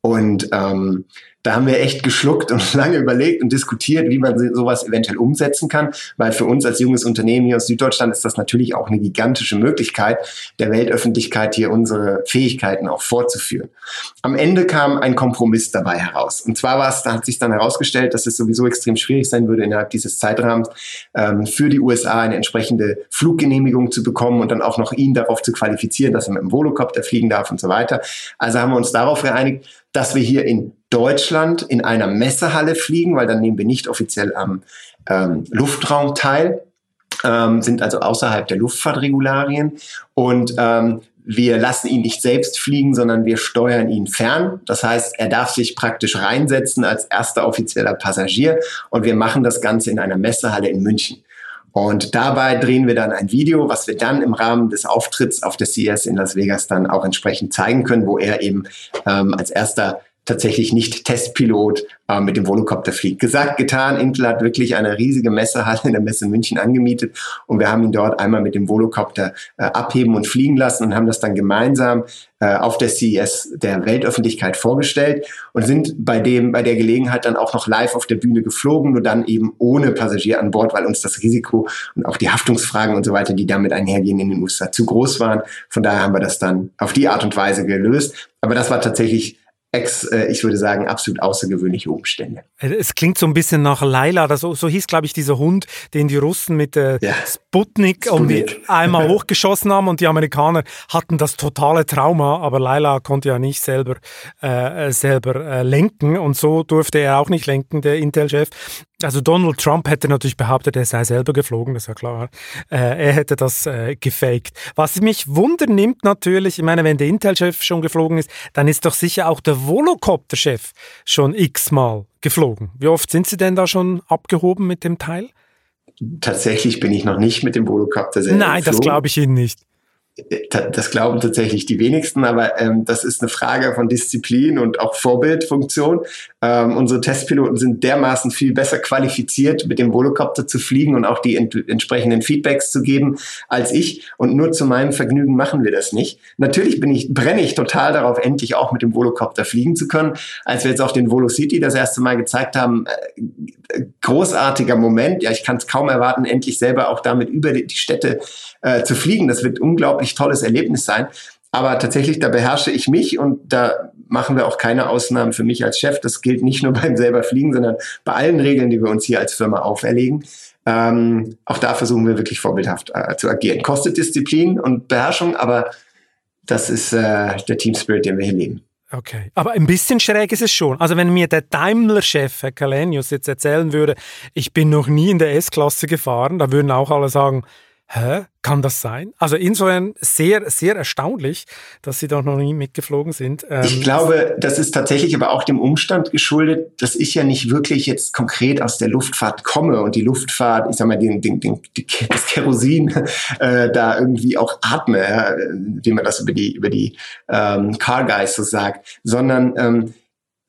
Und ähm, da haben wir echt geschluckt und lange überlegt und diskutiert, wie man sowas eventuell umsetzen kann, weil für uns als junges Unternehmen hier aus Süddeutschland ist das natürlich auch eine gigantische Möglichkeit, der Weltöffentlichkeit hier unsere Fähigkeiten auch vorzuführen. Am Ende kam ein Kompromiss dabei heraus. Und zwar war es, da hat sich dann herausgestellt, dass es sowieso extrem schwierig sein würde, innerhalb dieses Zeitrahmens ähm, für die USA eine entsprechende Fluggenehmigung zu bekommen und dann auch noch ihn darauf zu qualifizieren, dass er mit dem Volocopter fliegen darf und so weiter. Also haben wir uns darauf geeinigt, dass wir hier in Deutschland in einer Messehalle fliegen, weil dann nehmen wir nicht offiziell am ähm, Luftraum teil, ähm, sind also außerhalb der Luftfahrtregularien und ähm, wir lassen ihn nicht selbst fliegen, sondern wir steuern ihn fern. Das heißt, er darf sich praktisch reinsetzen als erster offizieller Passagier und wir machen das Ganze in einer Messehalle in München. Und dabei drehen wir dann ein Video, was wir dann im Rahmen des Auftritts auf der CES in Las Vegas dann auch entsprechend zeigen können, wo er eben ähm, als erster tatsächlich nicht Testpilot äh, mit dem Volocopter fliegt. Gesagt, getan, Intel hat wirklich eine riesige Messehalle in der Messe München angemietet und wir haben ihn dort einmal mit dem Volocopter äh, abheben und fliegen lassen und haben das dann gemeinsam äh, auf der CES der Weltöffentlichkeit vorgestellt und sind bei dem, bei der Gelegenheit dann auch noch live auf der Bühne geflogen, nur dann eben ohne Passagier an Bord, weil uns das Risiko und auch die Haftungsfragen und so weiter, die damit einhergehen in den USA zu groß waren. Von daher haben wir das dann auf die Art und Weise gelöst. Aber das war tatsächlich ex, äh, ich würde sagen, absolut außergewöhnliche Umstände.
Es klingt so ein bisschen nach Laila, das, so, so hieß, glaube ich, dieser Hund, den die Russen mit äh, ja. Sputnik, Sputnik. einmal hochgeschossen haben und die Amerikaner hatten das totale Trauma, aber Laila konnte ja nicht selber, äh, selber äh, lenken und so durfte er auch nicht lenken, der Intel-Chef. Also Donald Trump hätte natürlich behauptet, er sei selber geflogen, das ist ja klar. Äh, er hätte das äh, gefaked. Was mich wundernimmt natürlich, ich meine, wenn der Intel-Chef schon geflogen ist, dann ist doch sicher auch der Volocopter-Chef schon x-mal geflogen. Wie oft sind Sie denn da schon abgehoben mit dem Teil?
Tatsächlich bin ich noch nicht mit dem Volocopter selber
Nein, geflogen. das glaube ich Ihnen nicht
das glauben tatsächlich die wenigsten, aber ähm, das ist eine Frage von Disziplin und auch Vorbildfunktion. Ähm, unsere Testpiloten sind dermaßen viel besser qualifiziert, mit dem Volocopter zu fliegen und auch die ent entsprechenden Feedbacks zu geben als ich. Und nur zu meinem Vergnügen machen wir das nicht. Natürlich bin ich, brenne ich total darauf, endlich auch mit dem Volocopter fliegen zu können. Als wir jetzt auch den Volo City das erste Mal gezeigt haben, äh, großartiger Moment. Ja, ich kann es kaum erwarten, endlich selber auch damit über die, die Städte äh, zu fliegen. Das wird unglaublich tolles Erlebnis sein. Aber tatsächlich, da beherrsche ich mich und da machen wir auch keine Ausnahmen für mich als Chef. Das gilt nicht nur beim selber Fliegen, sondern bei allen Regeln, die wir uns hier als Firma auferlegen. Ähm, auch da versuchen wir wirklich vorbildhaft äh, zu agieren. Kostet Disziplin und Beherrschung, aber das ist äh, der Team Spirit, den wir hier leben.
Okay, aber ein bisschen schräg ist es schon. Also wenn mir der Daimler-Chef, Herr Kalenius, jetzt erzählen würde, ich bin noch nie in der S-Klasse gefahren, da würden auch alle sagen, hä, kann das sein? Also insofern sehr, sehr erstaunlich, dass Sie doch noch nie mitgeflogen sind.
Ähm, ich glaube, das ist tatsächlich aber auch dem Umstand geschuldet, dass ich ja nicht wirklich jetzt konkret aus der Luftfahrt komme und die Luftfahrt, ich sag mal, den, den, den, das Kerosin äh, da irgendwie auch atme, ja, wie man das über die, über die ähm, Car Guys so sagt, sondern ähm,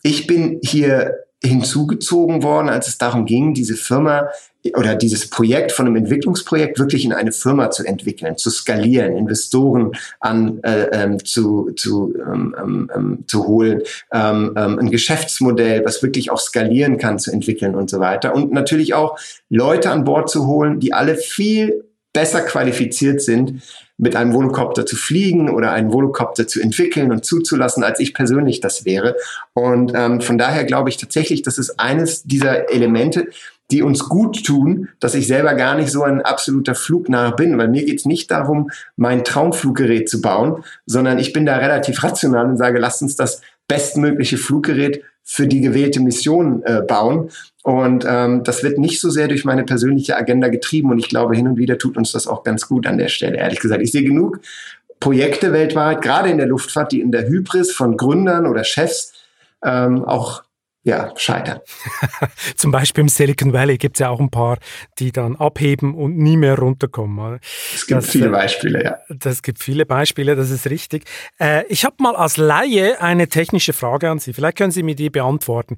ich bin hier hinzugezogen worden, als es darum ging, diese Firma oder dieses Projekt von einem Entwicklungsprojekt wirklich in eine Firma zu entwickeln, zu skalieren, Investoren an äh, ähm, zu zu ähm, ähm, ähm zu holen, ähm, ähm, ein Geschäftsmodell, was wirklich auch skalieren kann, zu entwickeln und so weiter und natürlich auch Leute an Bord zu holen, die alle viel besser qualifiziert sind, mit einem Volocopter zu fliegen oder einen Volocopter zu entwickeln und zuzulassen, als ich persönlich das wäre. Und ähm, von daher glaube ich tatsächlich, das ist eines dieser Elemente, die uns gut tun, dass ich selber gar nicht so ein absoluter Flugnah bin, weil mir geht's nicht darum, mein Traumfluggerät zu bauen, sondern ich bin da relativ rational und sage, lasst uns das bestmögliche Fluggerät für die gewählte Mission äh, bauen. Und ähm, das wird nicht so sehr durch meine persönliche Agenda getrieben. Und ich glaube, hin und wieder tut uns das auch ganz gut an der Stelle, ehrlich gesagt. Ich sehe genug Projekte weltweit, gerade in der Luftfahrt, die in der Hybris von Gründern oder Chefs ähm, auch ja, scheitern.
Zum Beispiel im Silicon Valley gibt es ja auch ein paar, die dann abheben und nie mehr runterkommen.
Es gibt das, viele äh, Beispiele, ja.
Das gibt viele Beispiele, das ist richtig. Äh, ich habe mal als Laie eine technische Frage an Sie. Vielleicht können Sie mir die beantworten.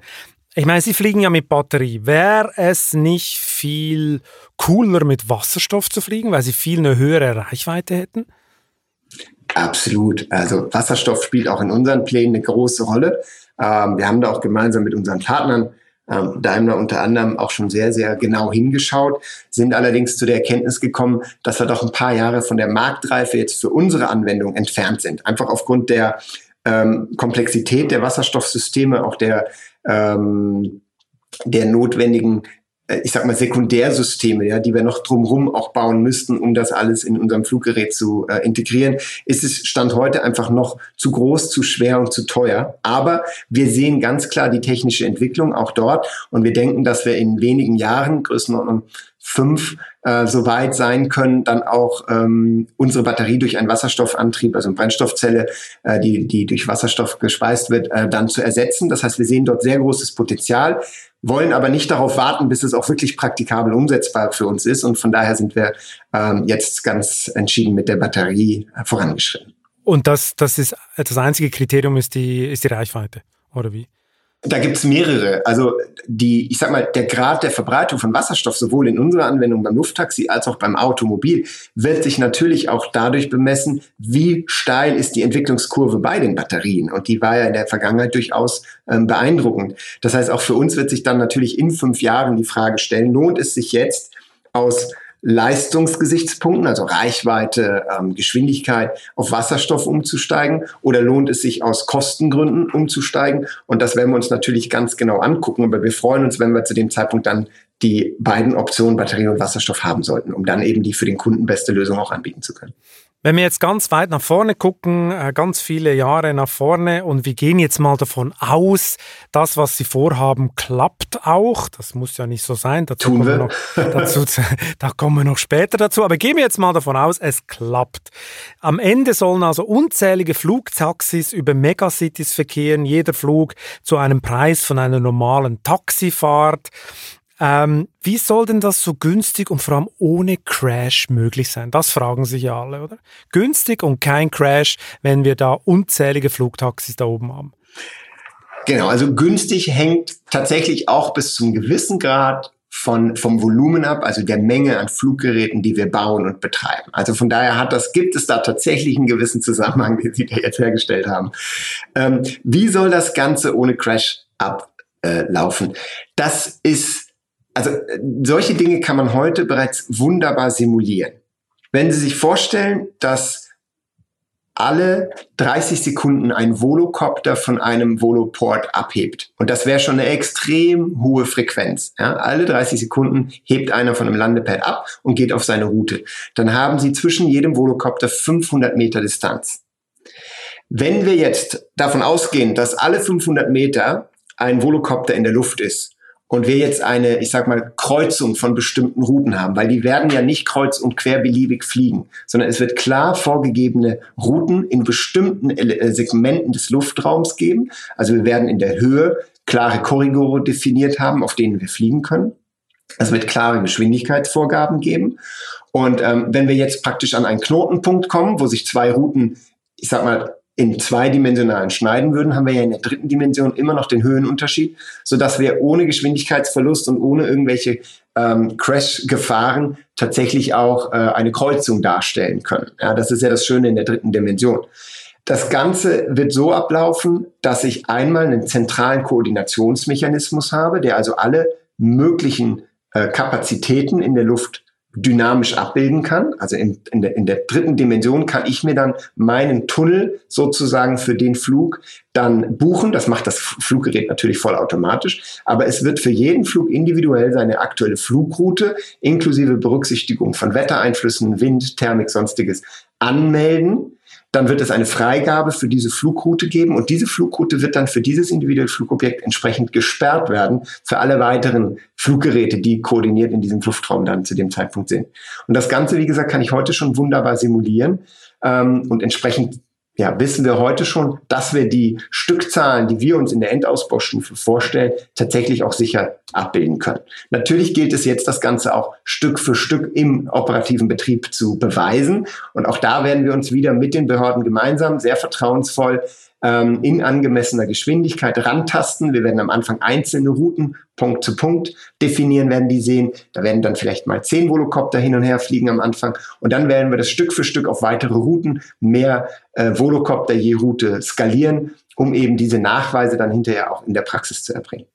Ich meine, Sie fliegen ja mit Batterie. Wäre es nicht viel cooler, mit Wasserstoff zu fliegen, weil Sie viel eine höhere Reichweite hätten?
Absolut. Also Wasserstoff spielt auch in unseren Plänen eine große Rolle. Ähm, wir haben da auch gemeinsam mit unseren Partnern ähm, Daimler unter anderem auch schon sehr, sehr genau hingeschaut, sind allerdings zu der Erkenntnis gekommen, dass wir doch ein paar Jahre von der Marktreife jetzt für unsere Anwendung entfernt sind. Einfach aufgrund der ähm, Komplexität der Wasserstoffsysteme, auch der, ähm, der notwendigen ich sag mal, Sekundärsysteme, ja, die wir noch drumherum auch bauen müssten, um das alles in unserem Fluggerät zu äh, integrieren, ist es Stand heute einfach noch zu groß, zu schwer und zu teuer. Aber wir sehen ganz klar die technische Entwicklung auch dort und wir denken, dass wir in wenigen Jahren, Größenordnung fünf, äh, so weit sein können, dann auch ähm, unsere Batterie durch einen Wasserstoffantrieb, also eine Brennstoffzelle, äh, die, die durch Wasserstoff gespeist wird, äh, dann zu ersetzen. Das heißt, wir sehen dort sehr großes Potenzial wollen aber nicht darauf warten, bis es auch wirklich praktikabel umsetzbar für uns ist. Und von daher sind wir ähm, jetzt ganz entschieden mit der Batterie äh, vorangeschritten.
Und das, das ist das einzige Kriterium ist die, ist die Reichweite, oder wie?
Da gibt's mehrere. Also die, ich sag mal, der Grad der Verbreitung von Wasserstoff sowohl in unserer Anwendung beim Lufttaxi als auch beim Automobil wird sich natürlich auch dadurch bemessen, wie steil ist die Entwicklungskurve bei den Batterien. Und die war ja in der Vergangenheit durchaus ähm, beeindruckend. Das heißt, auch für uns wird sich dann natürlich in fünf Jahren die Frage stellen, lohnt es sich jetzt aus Leistungsgesichtspunkten, also Reichweite, ähm, Geschwindigkeit, auf Wasserstoff umzusteigen oder lohnt es sich aus Kostengründen umzusteigen? Und das werden wir uns natürlich ganz genau angucken, aber wir freuen uns, wenn wir zu dem Zeitpunkt dann die beiden Optionen Batterie und Wasserstoff haben sollten, um dann eben die für den Kunden beste Lösung auch anbieten zu können.
Wenn wir jetzt ganz weit nach vorne gucken, äh, ganz viele Jahre nach vorne und wir gehen jetzt mal davon aus, das, was Sie vorhaben, klappt auch. Das muss ja nicht so sein. Dazu
Tun
kommen
wir.
noch, dazu, da kommen wir noch später dazu. Aber gehen wir jetzt mal davon aus, es klappt. Am Ende sollen also unzählige Flugtaxis über Megacities verkehren, jeder Flug zu einem Preis von einer normalen Taxifahrt. Ähm, wie soll denn das so günstig und vor allem ohne Crash möglich sein? Das fragen sich ja alle, oder? Günstig und kein Crash, wenn wir da unzählige Flugtaxis da oben haben.
Genau, also günstig hängt tatsächlich auch bis zum gewissen Grad von, vom Volumen ab, also der Menge an Fluggeräten, die wir bauen und betreiben. Also von daher hat das, gibt es da tatsächlich einen gewissen Zusammenhang, den Sie da jetzt hergestellt haben. Ähm, wie soll das Ganze ohne Crash ablaufen? das ist also äh, solche Dinge kann man heute bereits wunderbar simulieren. Wenn Sie sich vorstellen, dass alle 30 Sekunden ein Volocopter von einem Voloport abhebt. Und das wäre schon eine extrem hohe Frequenz. Ja, alle 30 Sekunden hebt einer von einem Landepad ab und geht auf seine Route. Dann haben Sie zwischen jedem Volocopter 500 Meter Distanz. Wenn wir jetzt davon ausgehen, dass alle 500 Meter ein Volocopter in der Luft ist und wir jetzt eine, ich sag mal, Kreuzung von bestimmten Routen haben, weil die werden ja nicht kreuz und quer beliebig fliegen, sondern es wird klar vorgegebene Routen in bestimmten äh, Segmenten des Luftraums geben. Also wir werden in der Höhe klare Korridore definiert haben, auf denen wir fliegen können. Es wird klare Geschwindigkeitsvorgaben geben. Und ähm, wenn wir jetzt praktisch an einen Knotenpunkt kommen, wo sich zwei Routen, ich sag mal, in zweidimensionalen schneiden würden, haben wir ja in der dritten Dimension immer noch den Höhenunterschied, so dass wir ohne Geschwindigkeitsverlust und ohne irgendwelche ähm, Crash-Gefahren tatsächlich auch äh, eine Kreuzung darstellen können. Ja, das ist ja das Schöne in der dritten Dimension. Das Ganze wird so ablaufen, dass ich einmal einen zentralen Koordinationsmechanismus habe, der also alle möglichen äh, Kapazitäten in der Luft dynamisch abbilden kann. Also in, in, der, in der dritten Dimension kann ich mir dann meinen Tunnel sozusagen für den Flug dann buchen. Das macht das Fluggerät natürlich vollautomatisch. Aber es wird für jeden Flug individuell seine aktuelle Flugroute inklusive Berücksichtigung von Wettereinflüssen, Wind, Thermik, sonstiges anmelden dann wird es eine Freigabe für diese Flugroute geben und diese Flugroute wird dann für dieses individuelle Flugobjekt entsprechend gesperrt werden für alle weiteren Fluggeräte, die koordiniert in diesem Luftraum dann zu dem Zeitpunkt sind. Und das Ganze, wie gesagt, kann ich heute schon wunderbar simulieren ähm, und entsprechend ja, wissen wir heute schon, dass wir die Stückzahlen, die wir uns in der Endausbaustufe vorstellen, tatsächlich auch sicher abbilden können. Natürlich gilt es jetzt, das Ganze auch Stück für Stück im operativen Betrieb zu beweisen. Und auch da werden wir uns wieder mit den Behörden gemeinsam sehr vertrauensvoll ähm, in angemessener Geschwindigkeit rantasten. Wir werden am Anfang einzelne Routen Punkt zu Punkt definieren, werden die sehen. Da werden dann vielleicht mal zehn Volocopter hin und her fliegen am Anfang. Und dann werden wir das Stück für Stück auf weitere Routen mehr äh, Volocopter je Route skalieren, um eben diese Nachweise dann hinterher auch in der Praxis zu erbringen.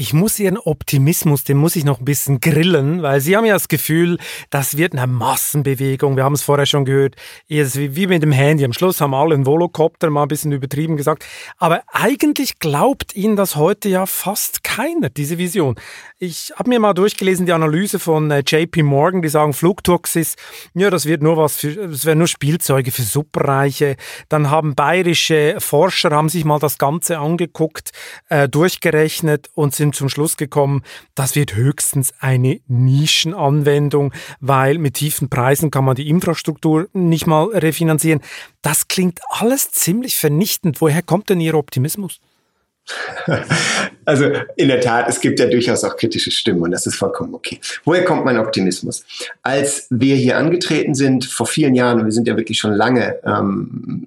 Ich muss Ihren Optimismus, den muss ich noch ein bisschen grillen, weil Sie haben ja das Gefühl, das wird eine Massenbewegung. Wir haben es vorher schon gehört. Wie mit dem Handy. Am Schluss haben alle einen Volocopter, mal ein bisschen übertrieben gesagt. Aber eigentlich glaubt Ihnen das heute ja fast keiner, diese Vision. Ich habe mir mal durchgelesen, die Analyse von äh, JP Morgan, die sagen, Flugtaxis, ja, das wird nur was für, das wären nur Spielzeuge für Superreiche. Dann haben bayerische Forscher, haben sich mal das Ganze angeguckt, äh, durchgerechnet und sind sind zum Schluss gekommen, das wird höchstens eine Nischenanwendung, weil mit tiefen Preisen kann man die Infrastruktur nicht mal refinanzieren. Das klingt alles ziemlich vernichtend. Woher kommt denn Ihr Optimismus?
Also in der Tat, es gibt ja durchaus auch kritische Stimmen und das ist vollkommen okay. Woher kommt mein Optimismus? Als wir hier angetreten sind vor vielen Jahren, und wir sind ja wirklich schon lange ähm,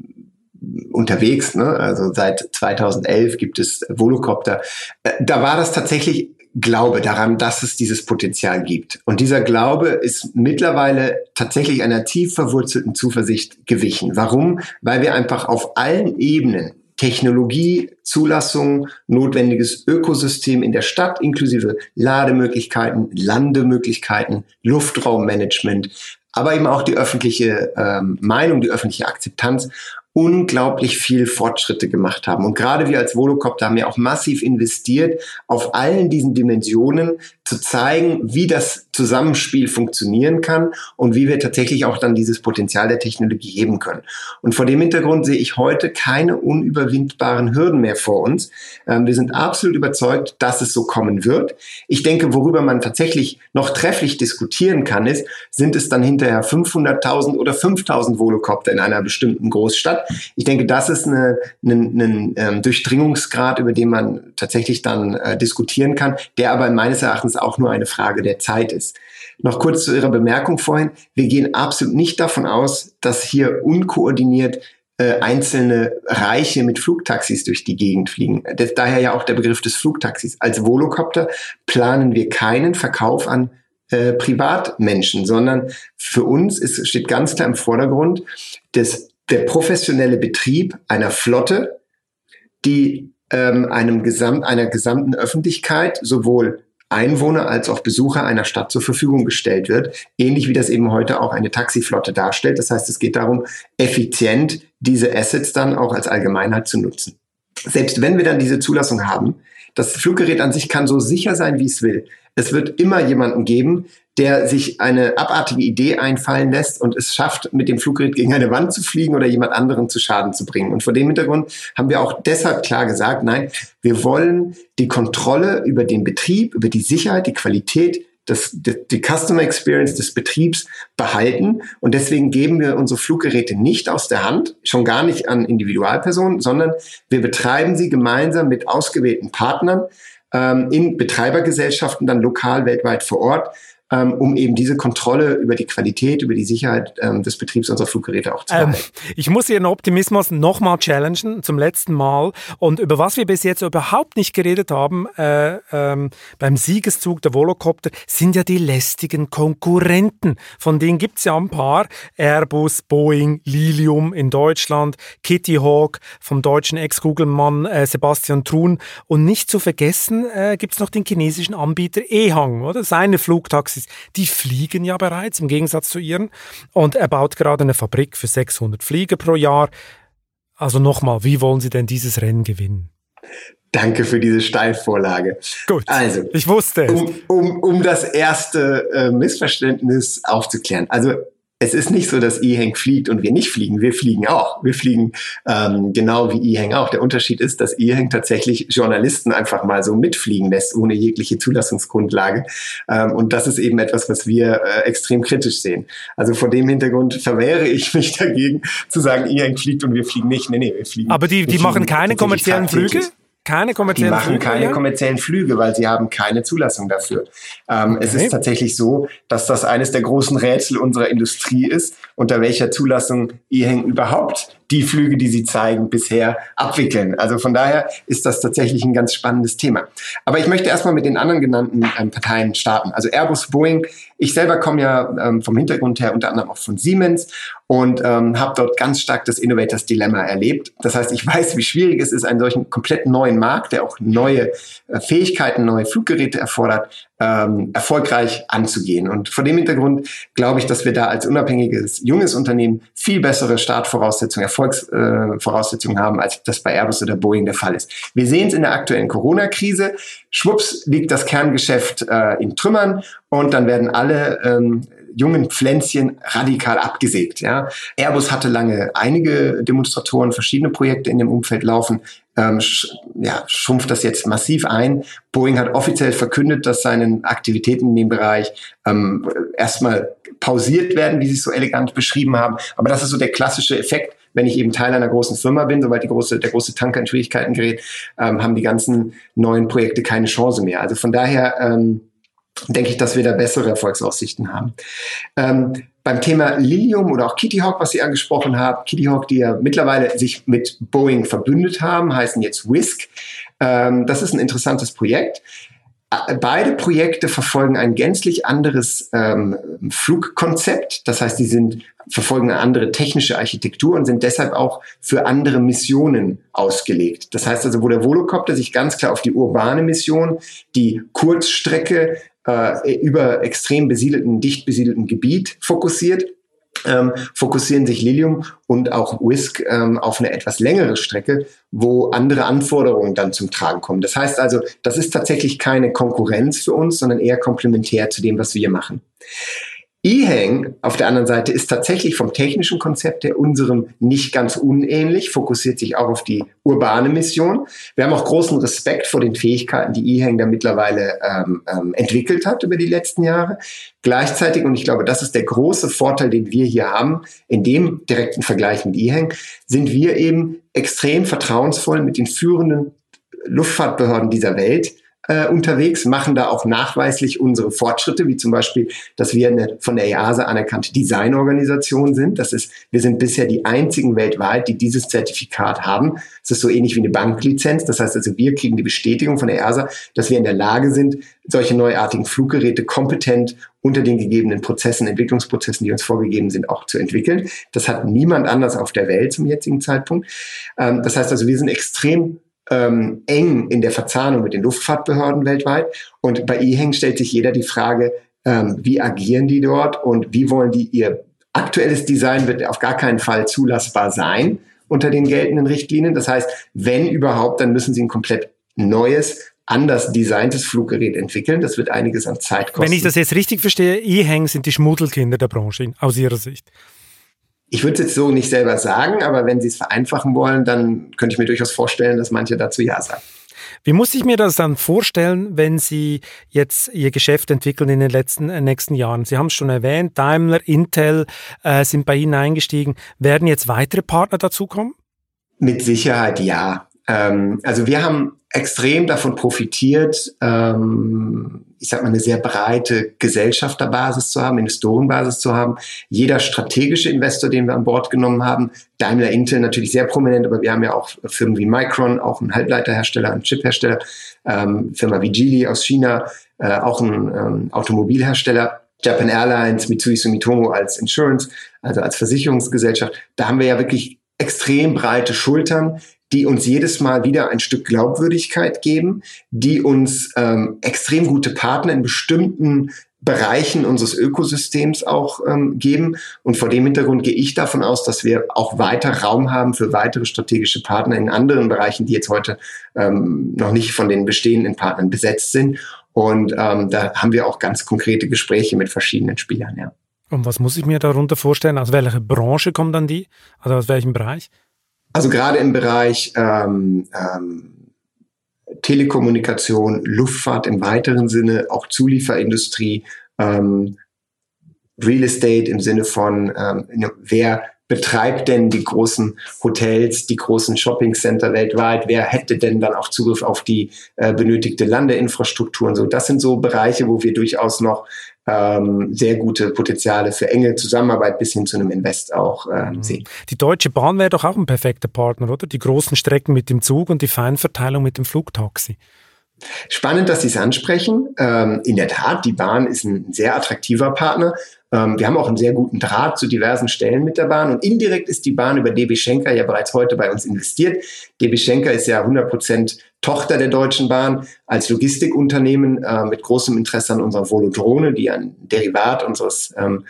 unterwegs. Ne? Also seit 2011 gibt es Volocopter. Äh, da war das tatsächlich Glaube daran, dass es dieses Potenzial gibt. Und dieser Glaube ist mittlerweile tatsächlich einer tief verwurzelten Zuversicht gewichen. Warum? Weil wir einfach auf allen Ebenen Technologie, Zulassung, notwendiges Ökosystem in der Stadt inklusive Lademöglichkeiten, Landemöglichkeiten, Luftraummanagement, aber eben auch die öffentliche ähm, Meinung, die öffentliche Akzeptanz unglaublich viel Fortschritte gemacht haben. Und gerade wir als Volocopter haben ja auch massiv investiert, auf allen diesen Dimensionen zu zeigen, wie das Zusammenspiel funktionieren kann und wie wir tatsächlich auch dann dieses Potenzial der Technologie heben können. Und vor dem Hintergrund sehe ich heute keine unüberwindbaren Hürden mehr vor uns. Ähm, wir sind absolut überzeugt, dass es so kommen wird. Ich denke, worüber man tatsächlich noch trefflich diskutieren kann, ist, sind es dann hinterher 500.000 oder 5.000 Volocopter in einer bestimmten Großstadt? Ich denke, das ist eine, ein, ein ähm, Durchdringungsgrad, über den man tatsächlich dann äh, diskutieren kann, der aber meines Erachtens auch nur eine Frage der Zeit ist. Noch kurz zu Ihrer Bemerkung vorhin. Wir gehen absolut nicht davon aus, dass hier unkoordiniert äh, einzelne Reiche mit Flugtaxis durch die Gegend fliegen. Das, daher ja auch der Begriff des Flugtaxis. Als Volocopter planen wir keinen Verkauf an äh, Privatmenschen, sondern für uns ist, steht ganz klar im Vordergrund dass der professionelle Betrieb einer Flotte, die ähm, einem Gesamt, einer gesamten Öffentlichkeit sowohl Einwohner als auch Besucher einer Stadt zur Verfügung gestellt wird, ähnlich wie das eben heute auch eine Taxiflotte darstellt. Das heißt, es geht darum, effizient diese Assets dann auch als Allgemeinheit zu nutzen. Selbst wenn wir dann diese Zulassung haben, das Fluggerät an sich kann so sicher sein, wie es will. Es wird immer jemanden geben, der sich eine abartige Idee einfallen lässt und es schafft, mit dem Fluggerät gegen eine Wand zu fliegen oder jemand anderen zu Schaden zu bringen. Und vor dem Hintergrund haben wir auch deshalb klar gesagt, nein, wir wollen die Kontrolle über den Betrieb, über die Sicherheit, die Qualität das, die, die Customer Experience des Betriebs behalten. Und deswegen geben wir unsere Fluggeräte nicht aus der Hand, schon gar nicht an Individualpersonen, sondern wir betreiben sie gemeinsam mit ausgewählten Partnern ähm, in Betreibergesellschaften, dann lokal, weltweit vor Ort ähm, um eben diese Kontrolle über die Qualität, über die Sicherheit ähm, des Betriebs unserer Fluggeräte auch zu ähm,
haben. ich muss Ihren Optimismus nochmal challengen, zum letzten Mal. Und über was wir bis jetzt überhaupt nicht geredet haben, äh, ähm, beim Siegeszug der Volocopter, sind ja die lästigen Konkurrenten. Von denen gibt es ja ein paar. Airbus, Boeing, Lilium in Deutschland, Kitty Hawk vom deutschen Ex-Google-Mann äh, Sebastian Truhn. Und nicht zu vergessen äh, gibt es noch den chinesischen Anbieter Ehang, oder? Seine Flugtaxis ist, die fliegen ja bereits im Gegensatz zu ihren. Und er baut gerade eine Fabrik für 600 Flieger pro Jahr. Also nochmal, wie wollen Sie denn dieses Rennen gewinnen?
Danke für diese Steilvorlage.
Gut. Also, ich wusste es.
Um, um, um das erste äh, Missverständnis aufzuklären. Also, es ist nicht so, dass E-Hang fliegt und wir nicht fliegen. Wir fliegen auch. Wir fliegen ähm, genau wie E-Hang auch. Der Unterschied ist, dass E-Hang tatsächlich Journalisten einfach mal so mitfliegen lässt, ohne jegliche Zulassungsgrundlage. Ähm, und das ist eben etwas, was wir äh, extrem kritisch sehen. Also vor dem Hintergrund verwehre ich mich dagegen, zu sagen, E-Hang fliegt und wir fliegen nicht. Nee, nee, wir fliegen.
Aber die, die machen keine kommerziellen Flüge? Keine kommerziellen
Flüge? Die machen Flüge, keine ja? kommerziellen Flüge, weil sie haben keine Zulassung dafür. Ähm, okay. Es ist tatsächlich so, dass das eines der großen Rätsel unserer Industrie ist, unter welcher Zulassung E-Hang überhaupt die Flüge, die sie zeigen, bisher abwickeln. Also von daher ist das tatsächlich ein ganz spannendes Thema. Aber ich möchte erstmal mit den anderen genannten ähm, Parteien starten. Also Airbus, Boeing. Ich selber komme ja ähm, vom Hintergrund her unter anderem auch von Siemens und ähm, habe dort ganz stark das Innovators Dilemma erlebt. Das heißt, ich weiß, wie schwierig es ist, einen solchen komplett neuen Markt, der auch neue äh, Fähigkeiten, neue Fluggeräte erfordert, ähm, erfolgreich anzugehen. Und vor dem Hintergrund glaube ich, dass wir da als unabhängiges, junges Unternehmen viel bessere Startvoraussetzungen, Erfolgsvoraussetzungen äh, haben, als das bei Airbus oder Boeing der Fall ist. Wir sehen es in der aktuellen Corona-Krise. Schwupps liegt das Kerngeschäft äh, in Trümmern und dann werden alle ähm, jungen Pflänzchen radikal abgesägt. Ja. Airbus hatte lange einige Demonstratoren, verschiedene Projekte in dem Umfeld laufen, ähm, sch ja, schrumpft das jetzt massiv ein. Boeing hat offiziell verkündet, dass seine Aktivitäten in dem Bereich ähm, erstmal pausiert werden, wie sie es so elegant beschrieben haben. Aber das ist so der klassische Effekt, wenn ich eben Teil einer großen Firma bin, sobald die große, der große Tanker in Schwierigkeiten gerät, ähm, haben die ganzen neuen Projekte keine Chance mehr. Also von daher ähm, denke ich, dass wir da bessere Erfolgsaussichten haben. Ähm, beim Thema Lilium oder auch Kitty Hawk, was Sie angesprochen haben, Kitty Hawk, die ja mittlerweile sich mit Boeing verbündet haben, heißen jetzt Whisk. Ähm, das ist ein interessantes Projekt. Beide Projekte verfolgen ein gänzlich anderes ähm, Flugkonzept. Das heißt, die sind, verfolgen eine andere technische Architektur und sind deshalb auch für andere Missionen ausgelegt. Das heißt also, wo der Volocopter sich ganz klar auf die urbane Mission, die Kurzstrecke äh, über extrem besiedelten, dicht besiedelten Gebiet fokussiert, ähm, fokussieren sich Lilium und auch Whisk ähm, auf eine etwas längere Strecke, wo andere Anforderungen dann zum Tragen kommen. Das heißt also, das ist tatsächlich keine Konkurrenz für uns, sondern eher komplementär zu dem, was wir machen. E-Hang auf der anderen Seite ist tatsächlich vom technischen Konzept her unserem nicht ganz unähnlich, fokussiert sich auch auf die urbane Mission. Wir haben auch großen Respekt vor den Fähigkeiten, die E-Hang da mittlerweile ähm, ähm, entwickelt hat über die letzten Jahre. Gleichzeitig, und ich glaube, das ist der große Vorteil, den wir hier haben, in dem direkten Vergleich mit E-Hang, sind wir eben extrem vertrauensvoll mit den führenden Luftfahrtbehörden dieser Welt äh, unterwegs, machen da auch nachweislich unsere Fortschritte, wie zum Beispiel, dass wir eine von der EASA anerkannte Designorganisation sind. Das ist, wir sind bisher die einzigen weltweit, die dieses Zertifikat haben. Es ist so ähnlich wie eine Banklizenz. Das heißt also, wir kriegen die Bestätigung von der EASA, dass wir in der Lage sind, solche neuartigen Fluggeräte kompetent unter den gegebenen Prozessen, Entwicklungsprozessen, die uns vorgegeben sind, auch zu entwickeln. Das hat niemand anders auf der Welt zum jetzigen Zeitpunkt. Ähm, das heißt also, wir sind extrem ähm, eng in der Verzahnung mit den Luftfahrtbehörden weltweit. Und bei EHang stellt sich jeder die Frage, ähm, wie agieren die dort und wie wollen die ihr aktuelles Design wird auf gar keinen Fall zulassbar sein unter den geltenden Richtlinien. Das heißt, wenn überhaupt, dann müssen sie ein komplett neues, anders designtes Fluggerät entwickeln. Das wird einiges an Zeit kosten.
Wenn ich das jetzt richtig verstehe, E-Hang sind die Schmuddelkinder der Branche aus Ihrer Sicht.
Ich würde es jetzt so nicht selber sagen, aber wenn Sie es vereinfachen wollen, dann könnte ich mir durchaus vorstellen, dass manche dazu Ja sagen.
Wie muss ich mir das dann vorstellen, wenn Sie jetzt Ihr Geschäft entwickeln in den letzten äh, nächsten Jahren? Sie haben es schon erwähnt, Daimler, Intel äh, sind bei Ihnen eingestiegen. Werden jetzt weitere Partner dazukommen?
Mit Sicherheit ja. Ähm, also wir haben extrem davon profitiert, ähm, ich sag mal, eine sehr breite Gesellschafterbasis zu haben, Investorenbasis zu haben. Jeder strategische Investor, den wir an Bord genommen haben, Daimler Intel natürlich sehr prominent, aber wir haben ja auch Firmen wie Micron, auch ein Halbleiterhersteller, ein Chiphersteller, ähm, Firma wie Geely aus China, äh, auch ein ähm, Automobilhersteller. Japan Airlines, Mitsui Sumitomo als Insurance, also als Versicherungsgesellschaft. Da haben wir ja wirklich extrem breite Schultern, die uns jedes Mal wieder ein Stück Glaubwürdigkeit geben, die uns ähm, extrem gute Partner in bestimmten Bereichen unseres Ökosystems auch ähm, geben. Und vor dem Hintergrund gehe ich davon aus, dass wir auch weiter Raum haben für weitere strategische Partner in anderen Bereichen, die jetzt heute ähm, noch nicht von den bestehenden Partnern besetzt sind. Und ähm, da haben wir auch ganz konkrete Gespräche mit verschiedenen Spielern, ja.
Und was muss ich mir darunter vorstellen? Aus welcher Branche kommen dann die? Also aus welchem Bereich?
Also gerade im Bereich ähm, ähm, Telekommunikation, Luftfahrt im weiteren Sinne, auch Zulieferindustrie, ähm, Real Estate im Sinne von, ähm, wer betreibt denn die großen Hotels, die großen Shoppingcenter weltweit? Wer hätte denn dann auch Zugriff auf die äh, benötigte Landeinfrastruktur und so? Das sind so Bereiche, wo wir durchaus noch ähm, sehr gute Potenziale für enge Zusammenarbeit bis hin zu einem Invest auch ähm, mhm. sehen.
Die Deutsche Bahn wäre doch auch ein perfekter Partner, oder? Die großen Strecken mit dem Zug und die Feinverteilung mit dem Flugtaxi.
Spannend, dass Sie es ansprechen. Ähm, in der Tat, die Bahn ist ein sehr attraktiver Partner. Ähm, wir haben auch einen sehr guten Draht zu diversen Stellen mit der Bahn und indirekt ist die Bahn über DB Schenker ja bereits heute bei uns investiert. DB Schenker ist ja 100 Prozent Tochter der Deutschen Bahn als Logistikunternehmen äh, mit großem Interesse an unserer Volodrone, die ein Derivat unseres ähm,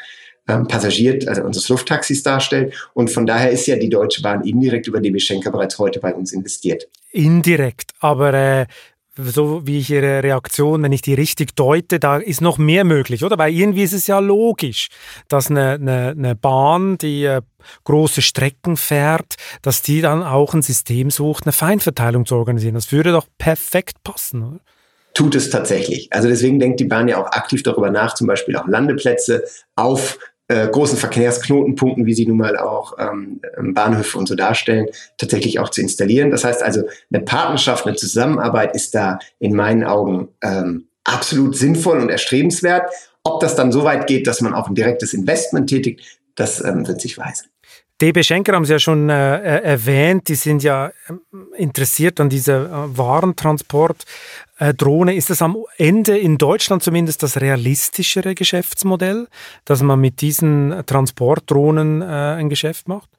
ähm, Passagier, also unseres Lufttaxis darstellt. Und von daher ist ja die Deutsche Bahn indirekt über DB Schenker bereits heute bei uns investiert.
Indirekt, aber äh, so wie ich Ihre Reaktion, wenn ich die richtig deute, da ist noch mehr möglich, oder? Weil irgendwie ist es ja logisch, dass eine, eine, eine Bahn, die äh, große Strecken fährt, dass die dann auch ein System sucht, eine Feinverteilung zu organisieren. Das würde doch perfekt passen, oder?
Tut es tatsächlich. Also deswegen denkt die Bahn ja auch aktiv darüber nach, zum Beispiel auch Landeplätze auf äh, großen Verkehrsknotenpunkten, wie sie nun mal auch ähm, Bahnhöfe und so darstellen, tatsächlich auch zu installieren. Das heißt also, eine Partnerschaft, eine Zusammenarbeit ist da in meinen Augen ähm, absolut sinnvoll und erstrebenswert. Ob das dann so weit geht, dass man auch ein direktes Investment tätigt, das ähm, wird sich weisen.
DB Schenker haben Sie ja schon äh, erwähnt, die sind ja ähm, interessiert an dieser äh, Warentransportdrohne. Äh, ist das am Ende in Deutschland zumindest das realistischere Geschäftsmodell, dass man mit diesen Transportdrohnen äh, ein Geschäft macht?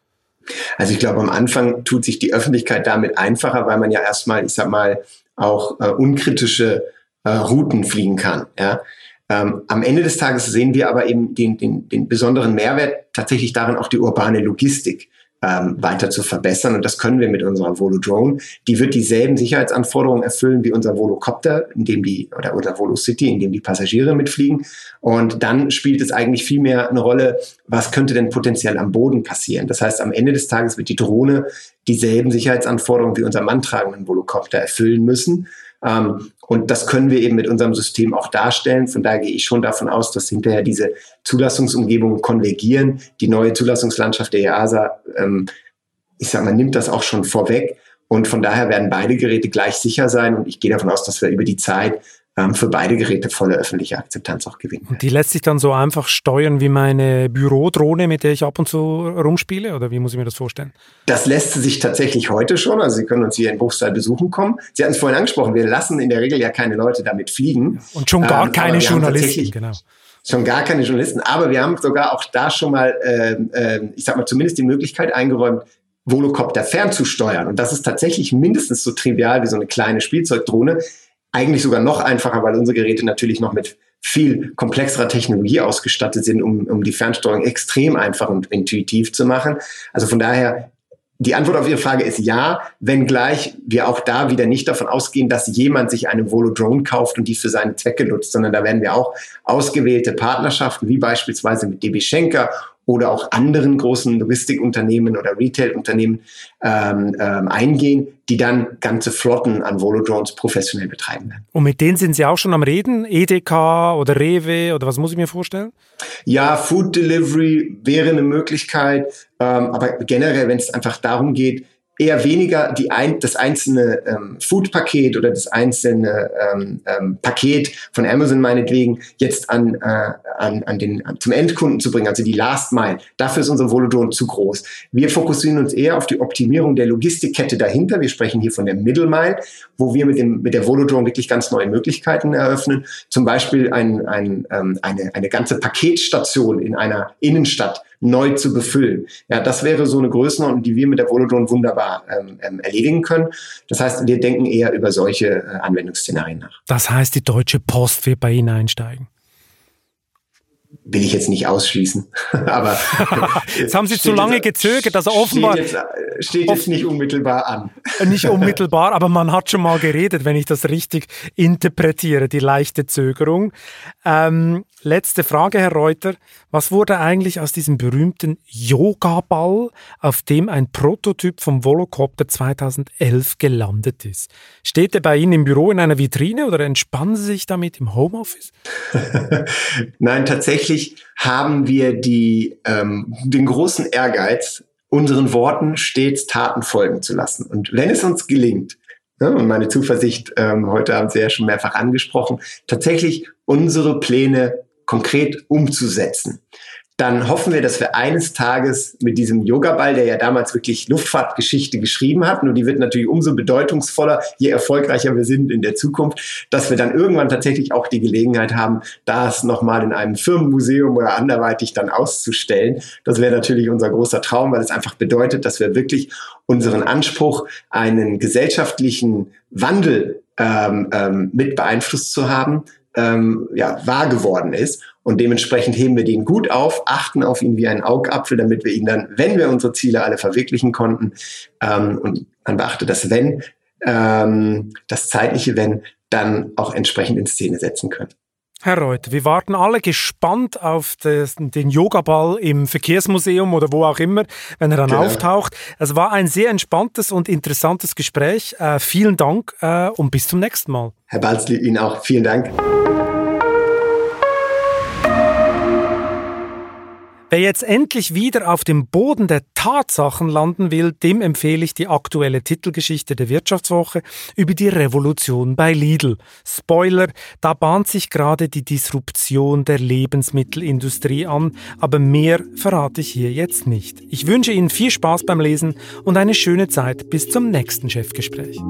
Also ich glaube, am Anfang tut sich die Öffentlichkeit damit einfacher, weil man ja erstmal, ich sag mal, auch äh, unkritische äh, Routen fliegen kann. Ja? Ähm, am Ende des Tages sehen wir aber eben den, den, den besonderen Mehrwert tatsächlich darin, auch die urbane Logistik ähm, weiter zu verbessern. Und das können wir mit unserer Volo Drone. Die wird dieselben Sicherheitsanforderungen erfüllen wie unser Volocopter, in dem die, oder unser Volo City, in dem die Passagiere mitfliegen. Und dann spielt es eigentlich viel mehr eine Rolle, was könnte denn potenziell am Boden passieren. Das heißt, am Ende des Tages wird die Drohne dieselben Sicherheitsanforderungen wie unser manntragenden Volocopter erfüllen müssen. Ähm, und das können wir eben mit unserem System auch darstellen. Von daher gehe ich schon davon aus, dass hinterher diese Zulassungsumgebungen konvergieren. Die neue Zulassungslandschaft der EASA, ähm, ich sage mal, nimmt das auch schon vorweg. Und von daher werden beide Geräte gleich sicher sein. Und ich gehe davon aus, dass wir über die Zeit für beide Geräte volle öffentliche Akzeptanz auch gewinnen.
Und die lässt sich dann so einfach steuern wie meine Bürodrohne, mit der ich ab und zu rumspiele? Oder wie muss ich mir das vorstellen?
Das lässt sich tatsächlich heute schon. Also Sie können uns hier in Bruchsal besuchen kommen. Sie hatten es vorhin angesprochen, wir lassen in der Regel ja keine Leute damit fliegen.
Und schon gar ähm, keine Journalisten, genau
schon gar keine Journalisten, aber wir haben sogar auch da schon mal, äh, äh, ich sag mal, zumindest die Möglichkeit eingeräumt, Volocopter fernzusteuern. Und das ist tatsächlich mindestens so trivial wie so eine kleine Spielzeugdrohne. Eigentlich sogar noch einfacher, weil unsere Geräte natürlich noch mit viel komplexerer Technologie ausgestattet sind, um, um die Fernsteuerung extrem einfach und intuitiv zu machen. Also von daher die Antwort auf Ihre Frage ist ja, wenngleich wir auch da wieder nicht davon ausgehen, dass jemand sich eine Volodrone kauft und die für seine Zwecke nutzt, sondern da werden wir auch ausgewählte Partnerschaften, wie beispielsweise mit DB Schenker oder auch anderen großen Logistikunternehmen oder Retailunternehmen ähm, ähm, eingehen, die dann ganze Flotten an Volodrones professionell betreiben werden.
Und mit denen sind Sie auch schon am Reden? EDK oder Rewe oder was muss ich mir vorstellen?
Ja, Food Delivery wäre eine Möglichkeit, ähm, aber generell, wenn es einfach darum geht, eher weniger die ein, das einzelne ähm, Food-Paket oder das einzelne ähm, ähm, Paket von Amazon meinetwegen jetzt an, äh, an, an den, an, zum Endkunden zu bringen, also die Last Mile. Dafür ist unser Volodron zu groß. Wir fokussieren uns eher auf die Optimierung der Logistikkette dahinter. Wir sprechen hier von der Middle Mile, wo wir mit, dem, mit der Volodron wirklich ganz neue Möglichkeiten eröffnen. Zum Beispiel ein, ein, ähm, eine, eine ganze Paketstation in einer Innenstadt neu zu befüllen. Ja, das wäre so eine Größenordnung, die wir mit der Volodron wunderbar ähm, ähm, erledigen können. Das heißt, wir denken eher über solche äh, Anwendungsszenarien nach.
Das heißt, die Deutsche Post wird bei Ihnen einsteigen
will ich jetzt nicht ausschließen. Aber
jetzt haben Sie zu lange jetzt, gezögert, also offenbar
steht jetzt, steht jetzt nicht unmittelbar an.
Nicht unmittelbar, aber man hat schon mal geredet, wenn ich das richtig interpretiere, die leichte Zögerung. Ähm, letzte Frage, Herr Reuter. Was wurde eigentlich aus diesem berühmten Yoga-Ball, auf dem ein Prototyp vom Volocopter 2011 gelandet ist? Steht er bei Ihnen im Büro in einer Vitrine oder entspannen Sie sich damit im Homeoffice?
Nein, tatsächlich haben wir die, ähm, den großen Ehrgeiz, unseren Worten stets Taten folgen zu lassen. Und wenn es uns gelingt, ne, und meine Zuversicht ähm, heute haben Sie ja schon mehrfach angesprochen, tatsächlich unsere Pläne konkret umzusetzen dann hoffen wir, dass wir eines Tages mit diesem Yoga-Ball, der ja damals wirklich Luftfahrtgeschichte geschrieben hat, nur die wird natürlich umso bedeutungsvoller, je erfolgreicher wir sind in der Zukunft, dass wir dann irgendwann tatsächlich auch die Gelegenheit haben, das nochmal in einem Firmenmuseum oder anderweitig dann auszustellen. Das wäre natürlich unser großer Traum, weil es einfach bedeutet, dass wir wirklich unseren Anspruch, einen gesellschaftlichen Wandel ähm, ähm, mit beeinflusst zu haben, ähm, ja, wahr geworden ist. Und dementsprechend heben wir den gut auf, achten auf ihn wie einen Augapfel, damit wir ihn dann, wenn wir unsere Ziele alle verwirklichen konnten, ähm, und man beachte das Wenn, ähm, das zeitliche Wenn, dann auch entsprechend in Szene setzen können.
Herr Reuter, wir warten alle gespannt auf des, den Yogaball im Verkehrsmuseum oder wo auch immer, wenn er dann genau. auftaucht. Es war ein sehr entspanntes und interessantes Gespräch. Äh, vielen Dank äh, und bis zum nächsten Mal.
Herr Balzli, Ihnen auch vielen Dank.
Wer jetzt endlich wieder auf dem Boden der Tatsachen landen will, dem empfehle ich die aktuelle Titelgeschichte der Wirtschaftswoche über die Revolution bei Lidl. Spoiler, da bahnt sich gerade die Disruption der Lebensmittelindustrie an, aber mehr verrate ich hier jetzt nicht. Ich wünsche Ihnen viel Spaß beim Lesen und eine schöne Zeit bis zum nächsten Chefgespräch.